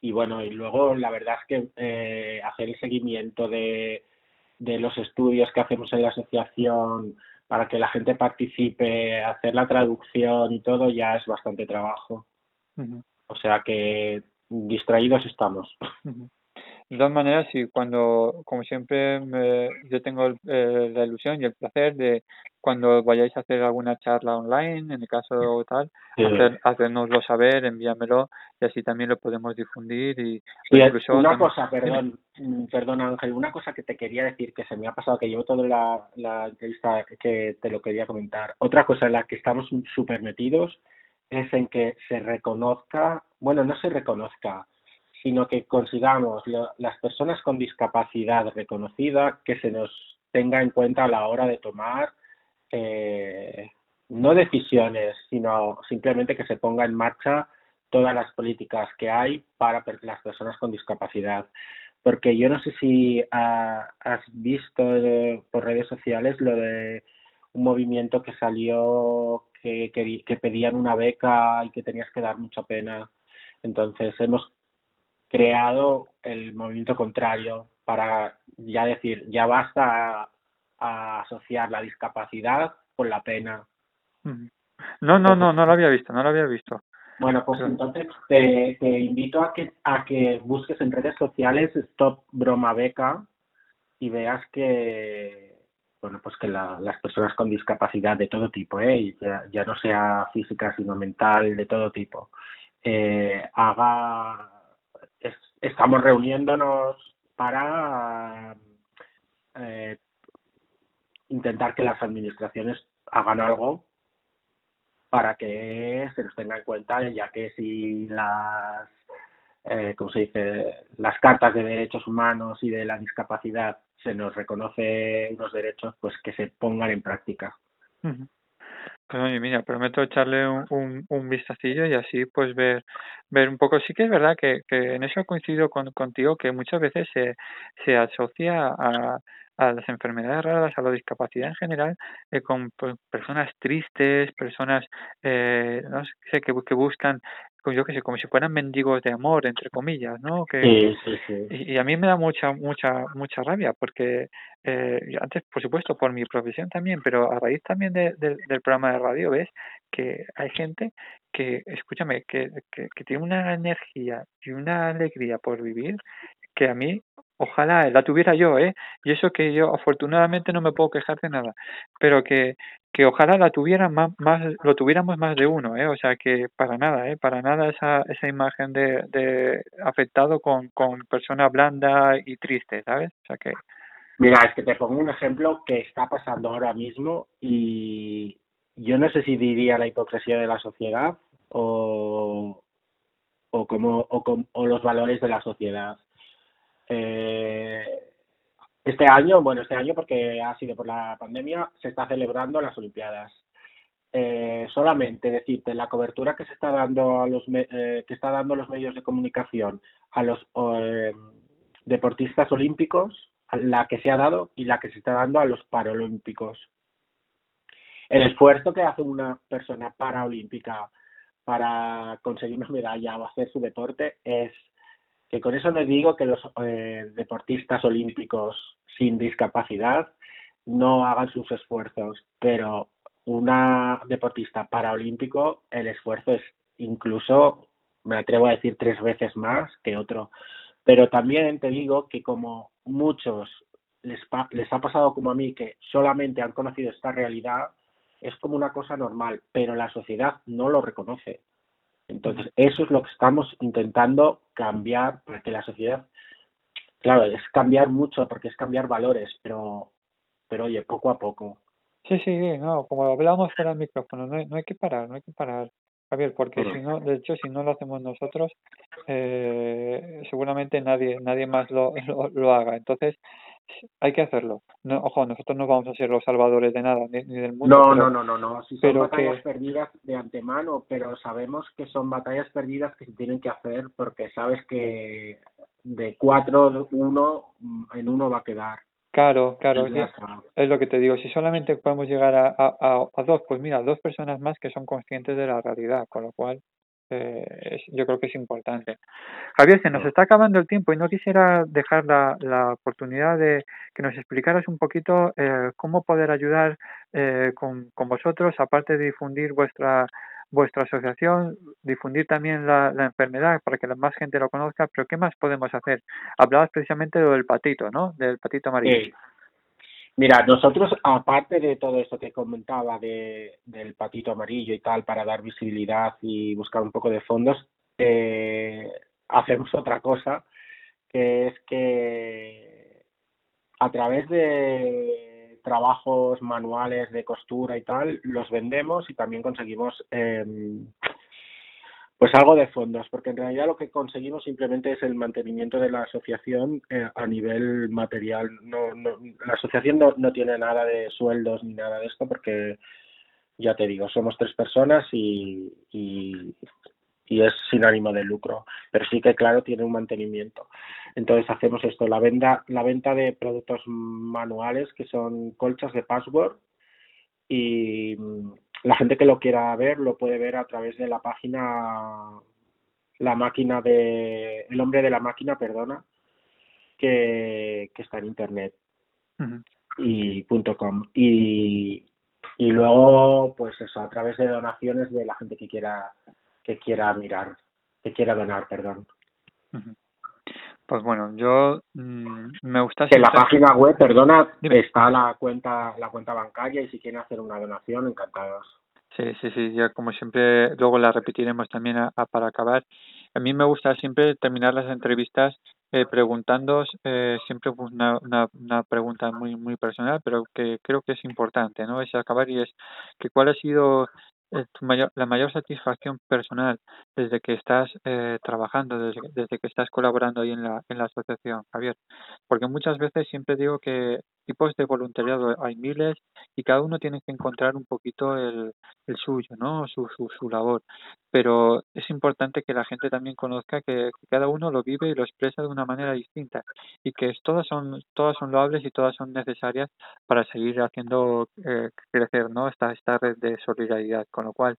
Y bueno, y luego la verdad es que eh, hacer el seguimiento de los estudios que hacemos en la asociación para que la gente participe, hacer la traducción y todo ya es bastante trabajo. O sea que distraídos estamos. De todas maneras, y cuando, como siempre, yo tengo eh, la ilusión y el placer de cuando vayáis a hacer alguna charla online, en el caso tal, hacer, hacernoslo saber, envíamelo y así también lo podemos difundir. y incluso Una cosa, perdón, mm, perdón Ángel, una cosa que te quería decir que se me ha pasado, que llevo toda la, la entrevista que te lo quería comentar. Otra cosa en la que estamos súper metidos es en que se reconozca, bueno, no se reconozca, sino que consigamos las personas con discapacidad reconocida que se nos tenga en cuenta a la hora de tomar eh, no decisiones, sino simplemente que se ponga en marcha todas las políticas que hay para las personas con discapacidad. Porque yo no sé si has visto por redes sociales lo de un movimiento que salió que, que, que pedían una beca y que tenías que dar mucha pena. Entonces hemos creado el movimiento contrario para ya decir, ya basta a, asociar la discapacidad con la pena. No, no, no, no lo había visto, no lo había visto. Bueno, pues entonces te, te invito a que, a que busques en redes sociales Stop Broma Beca y veas que, bueno, pues que la, las personas con discapacidad de todo tipo, ¿eh? ya, ya no sea física sino mental, de todo tipo, eh, haga estamos reuniéndonos para eh, intentar que las administraciones hagan algo para que se nos tenga en cuenta, ya que si las, eh, ¿cómo se dice?, las cartas de derechos humanos y de la discapacidad se nos reconoce unos derechos, pues que se pongan en práctica. Pues oye, mira, prometo echarle un, un, un vistacillo y así pues ver, ver un poco. Sí que es verdad que, que en eso coincido con, contigo, que muchas veces se, se asocia a, a las enfermedades raras, a la discapacidad en general, eh, con pues, personas tristes, personas eh, no sé, que, que buscan pues yo qué sé, como si fueran mendigos de amor, entre comillas, ¿no? Que, Sí, sí, sí. y, y a mí me da mucha, mucha, mucha rabia porque eh, antes, por supuesto, por mi profesión también, pero a raíz también de- del del programa de radio, ves que hay gente que, escúchame, que, que, que tiene una energía y una alegría por vivir que a mí, ojalá la tuviera yo, ¿eh? Y eso que yo afortunadamente no me puedo quejar de nada, pero que, que ojalá la tuviera más, lo tuviéramos más de uno, ¿eh? O sea que para nada, ¿eh? Para nada esa, esa imagen de, afectado con, persona blanda y triste, ¿sabes? O sea que, Mira, es que te pongo un ejemplo que está pasando ahora mismo y yo no sé si diría la hipocresía de la sociedad o, o, como, o, o los valores de la sociedad. Eh, este año, bueno, este año porque ha sido por la pandemia, se está celebrando las Olimpiadas. Eh, solamente decirte la cobertura que se está dando a los eh, que está dando los medios de comunicación a los eh, deportistas olímpicos, la que se ha dado y la que se está dando a los paralímpicos. El esfuerzo que hace una persona paraolímpica para conseguir una medalla o hacer su deporte es que con eso no digo que los eh, deportistas olímpicos sin discapacidad no hagan sus esfuerzos, pero una deportista paraolímpico el esfuerzo es incluso, me atrevo a decir, tres veces más que otro. Pero también te digo que como muchos les, pa- les ha pasado como a mí, que solamente han conocido esta realidad, es como una cosa normal, pero la sociedad no lo reconoce. Entonces, eso es lo que estamos intentando cambiar para que la sociedad, claro, es cambiar mucho porque es cambiar valores, pero, pero oye, poco a poco. sí, sí, sí, no, como hablábamos fuera del micrófono, no hay, no hay que parar, no hay que parar, Javier, porque si no, de hecho, si no lo hacemos nosotros, eh, seguramente nadie, nadie más lo, lo, lo haga. Entonces, hay que hacerlo. No, ojo, nosotros no vamos a ser los salvadores de nada, ni, ni del mundo, No, pero, no, no, no, no. Si son pero batallas que- perdidas de antemano, pero sabemos que son batallas perdidas que se tienen que hacer porque sabes que de cuatro, uno, mm, en uno va a quedar. claro, claro, está. es lo que te digo. Si solamente podemos llegar a, a, a, a dos, pues mira, dos personas más que son conscientes de la realidad, con lo cual eh, es- yo creo que es importante. Javier, se nos está acabando el tiempo y no quisiera dejar la, la oportunidad de que nos explicaras un poquito eh, cómo poder ayudar eh, con, con vosotros, aparte de difundir vuestra vuestra asociación, difundir también la, la enfermedad para que más gente lo conozca, pero ¿qué más podemos hacer? Hablabas precisamente de lo del patito, ¿no? Del patito amarillo. Sí. Mira, nosotros, aparte de todo esto que comentaba de, del patito amarillo y tal, para dar visibilidad y buscar un poco de fondos, eh, hacemos otra cosa, que es que a través de trabajos manuales de costura y tal, los vendemos y también conseguimos em, pues algo de fondos, porque en realidad lo que conseguimos simplemente es el mantenimiento de la asociación eh, a nivel material. No, no, la asociación no, no tiene nada de sueldos ni nada de esto, porque ya te digo, somos tres personas y, y, y es sin ánimo de lucro, pero sí que claro tiene un mantenimiento. Entonces hacemos esto, la venta, la venta de productos manuales que son colchas de password y mm, la gente que lo quiera ver lo puede ver a través de la página la máquina de el hombre de la máquina perdona que, que está en internet. Y punto .com. Y, y luego pues eso a través de donaciones de la gente que quiera que quiera mirar que quiera donar perdón. Pues bueno, yo mm, me gusta que en la página web perdona Dime. está la cuenta la cuenta bancaria y si quieren hacer una donación encantados Sí, sí, sí, ya como siempre, luego la repetiremos también a- a- para acabar. A mí me gusta siempre terminar las entrevistas eh, preguntándoos eh, siempre pues, una, una, una pregunta muy muy personal, pero que creo que es importante, ¿no? Es acabar y es que cuál ha sido tu mayor, la mayor satisfacción personal desde que estás eh, trabajando, desde, desde que estás colaborando ahí en la, en la asociación, Javier. Porque muchas veces siempre digo que tipos de voluntariado hay miles y cada uno tiene que encontrar un poquito el, el suyo, ¿no? Su, su, su labor. Pero es importante que la gente también conozca que, cada uno lo vive y lo expresa de una manera distinta y que todas son todas son loables y todas son necesarias para seguir haciendo eh, crecer, ¿no? Esta esta red de solidaridad. Con lo cual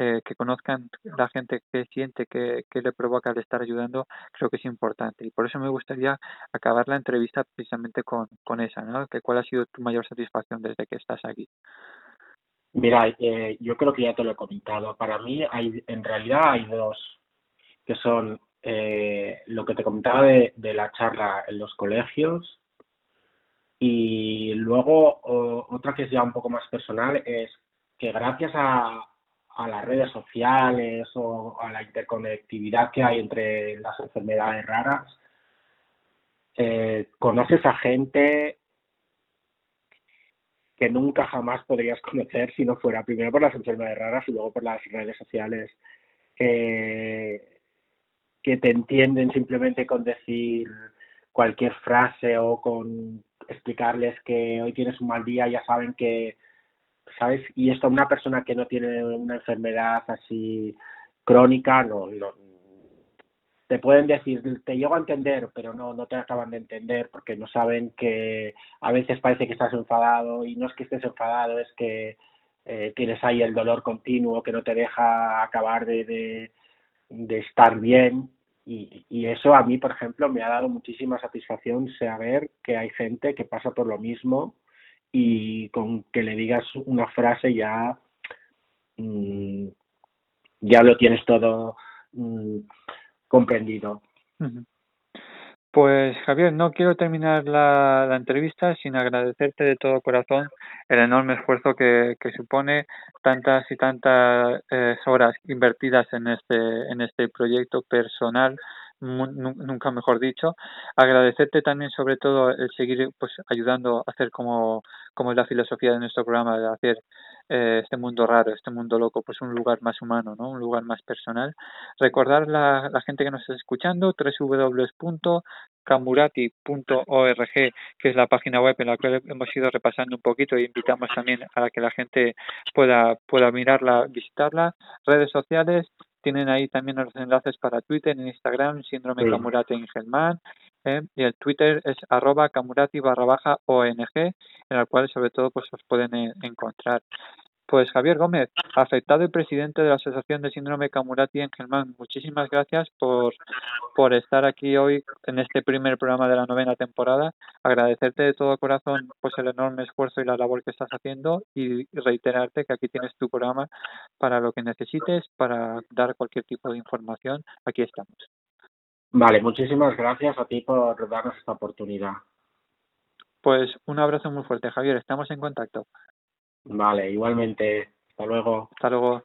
eh, que conozcan la gente que siente que, que le provoca el estar ayudando, creo que es importante. Y por eso me gustaría acabar la entrevista precisamente con, con esa, ¿no? Que cuál ha sido tu mayor satisfacción desde que estás aquí. Mira, eh, yo creo que ya te lo he comentado. Para mí, hay, en realidad hay dos, que son eh, lo que te comentaba de, de, la charla en los colegios y luego otra que es ya un poco más personal es que gracias a, a las redes sociales o a la interconectividad que hay entre las enfermedades raras, eh, conoces a gente que nunca jamás podrías conocer si no fuera primero por las enfermedades raras y luego por las redes sociales que te entienden simplemente con decir cualquier frase o con explicarles que hoy tienes un mal día ya saben que sabes y esto una persona que no tiene una enfermedad así crónica no, no. Te pueden decir, te llego a entender, pero no, no te acaban de entender porque no saben que a veces parece que estás enfadado y no es que estés enfadado, es que eh, tienes ahí el dolor continuo que no te deja acabar de, de, de estar bien. Y, y, eso a mí, por ejemplo, me ha dado muchísima satisfacción saber que hay gente que pasa por lo mismo y con que le digas una frase ya, mmm, ya lo tienes todo. Mmm, comprendido. Pues Javier, no quiero terminar la, la, entrevista sin agradecerte de todo corazón el enorme esfuerzo que, que supone tantas y tantas eh, horas invertidas en este en este proyecto personal nunca mejor dicho agradecerte también sobre todo el seguir pues ayudando a hacer como como es la filosofía de nuestro programa de hacer eh, este mundo raro, este mundo loco, pues un lugar más humano, ¿no? Un lugar más personal. Recordar la, la gente que nos está escuchando, www.camurati.org, que es la página web en la que hemos ido repasando un poquito y invitamos también a que la gente pueda, pueda mirarla, visitarla. Redes sociales, tienen ahí también los enlaces para Twitter, en Instagram, síndrome sí. Camurati en Gelman, ¿eh? y el Twitter es arroba camurati barra baja ONG, en el cual sobre todo pues os pueden eh, encontrar. Pues Javier Gómez, afectado y presidente de la Asociación de Síndrome Camurati en Germán, muchísimas gracias por, por estar aquí hoy en este primer programa de la novena temporada. Agradecerte de todo corazón pues el enorme esfuerzo y la labor que estás haciendo y reiterarte que aquí tienes tu programa para lo que necesites, para dar cualquier tipo de información. Aquí estamos. Vale, muchísimas gracias a ti por darnos esta oportunidad. Pues un abrazo muy fuerte, Javier. Estamos en contacto. Vale, igualmente. Hasta luego. Hasta luego.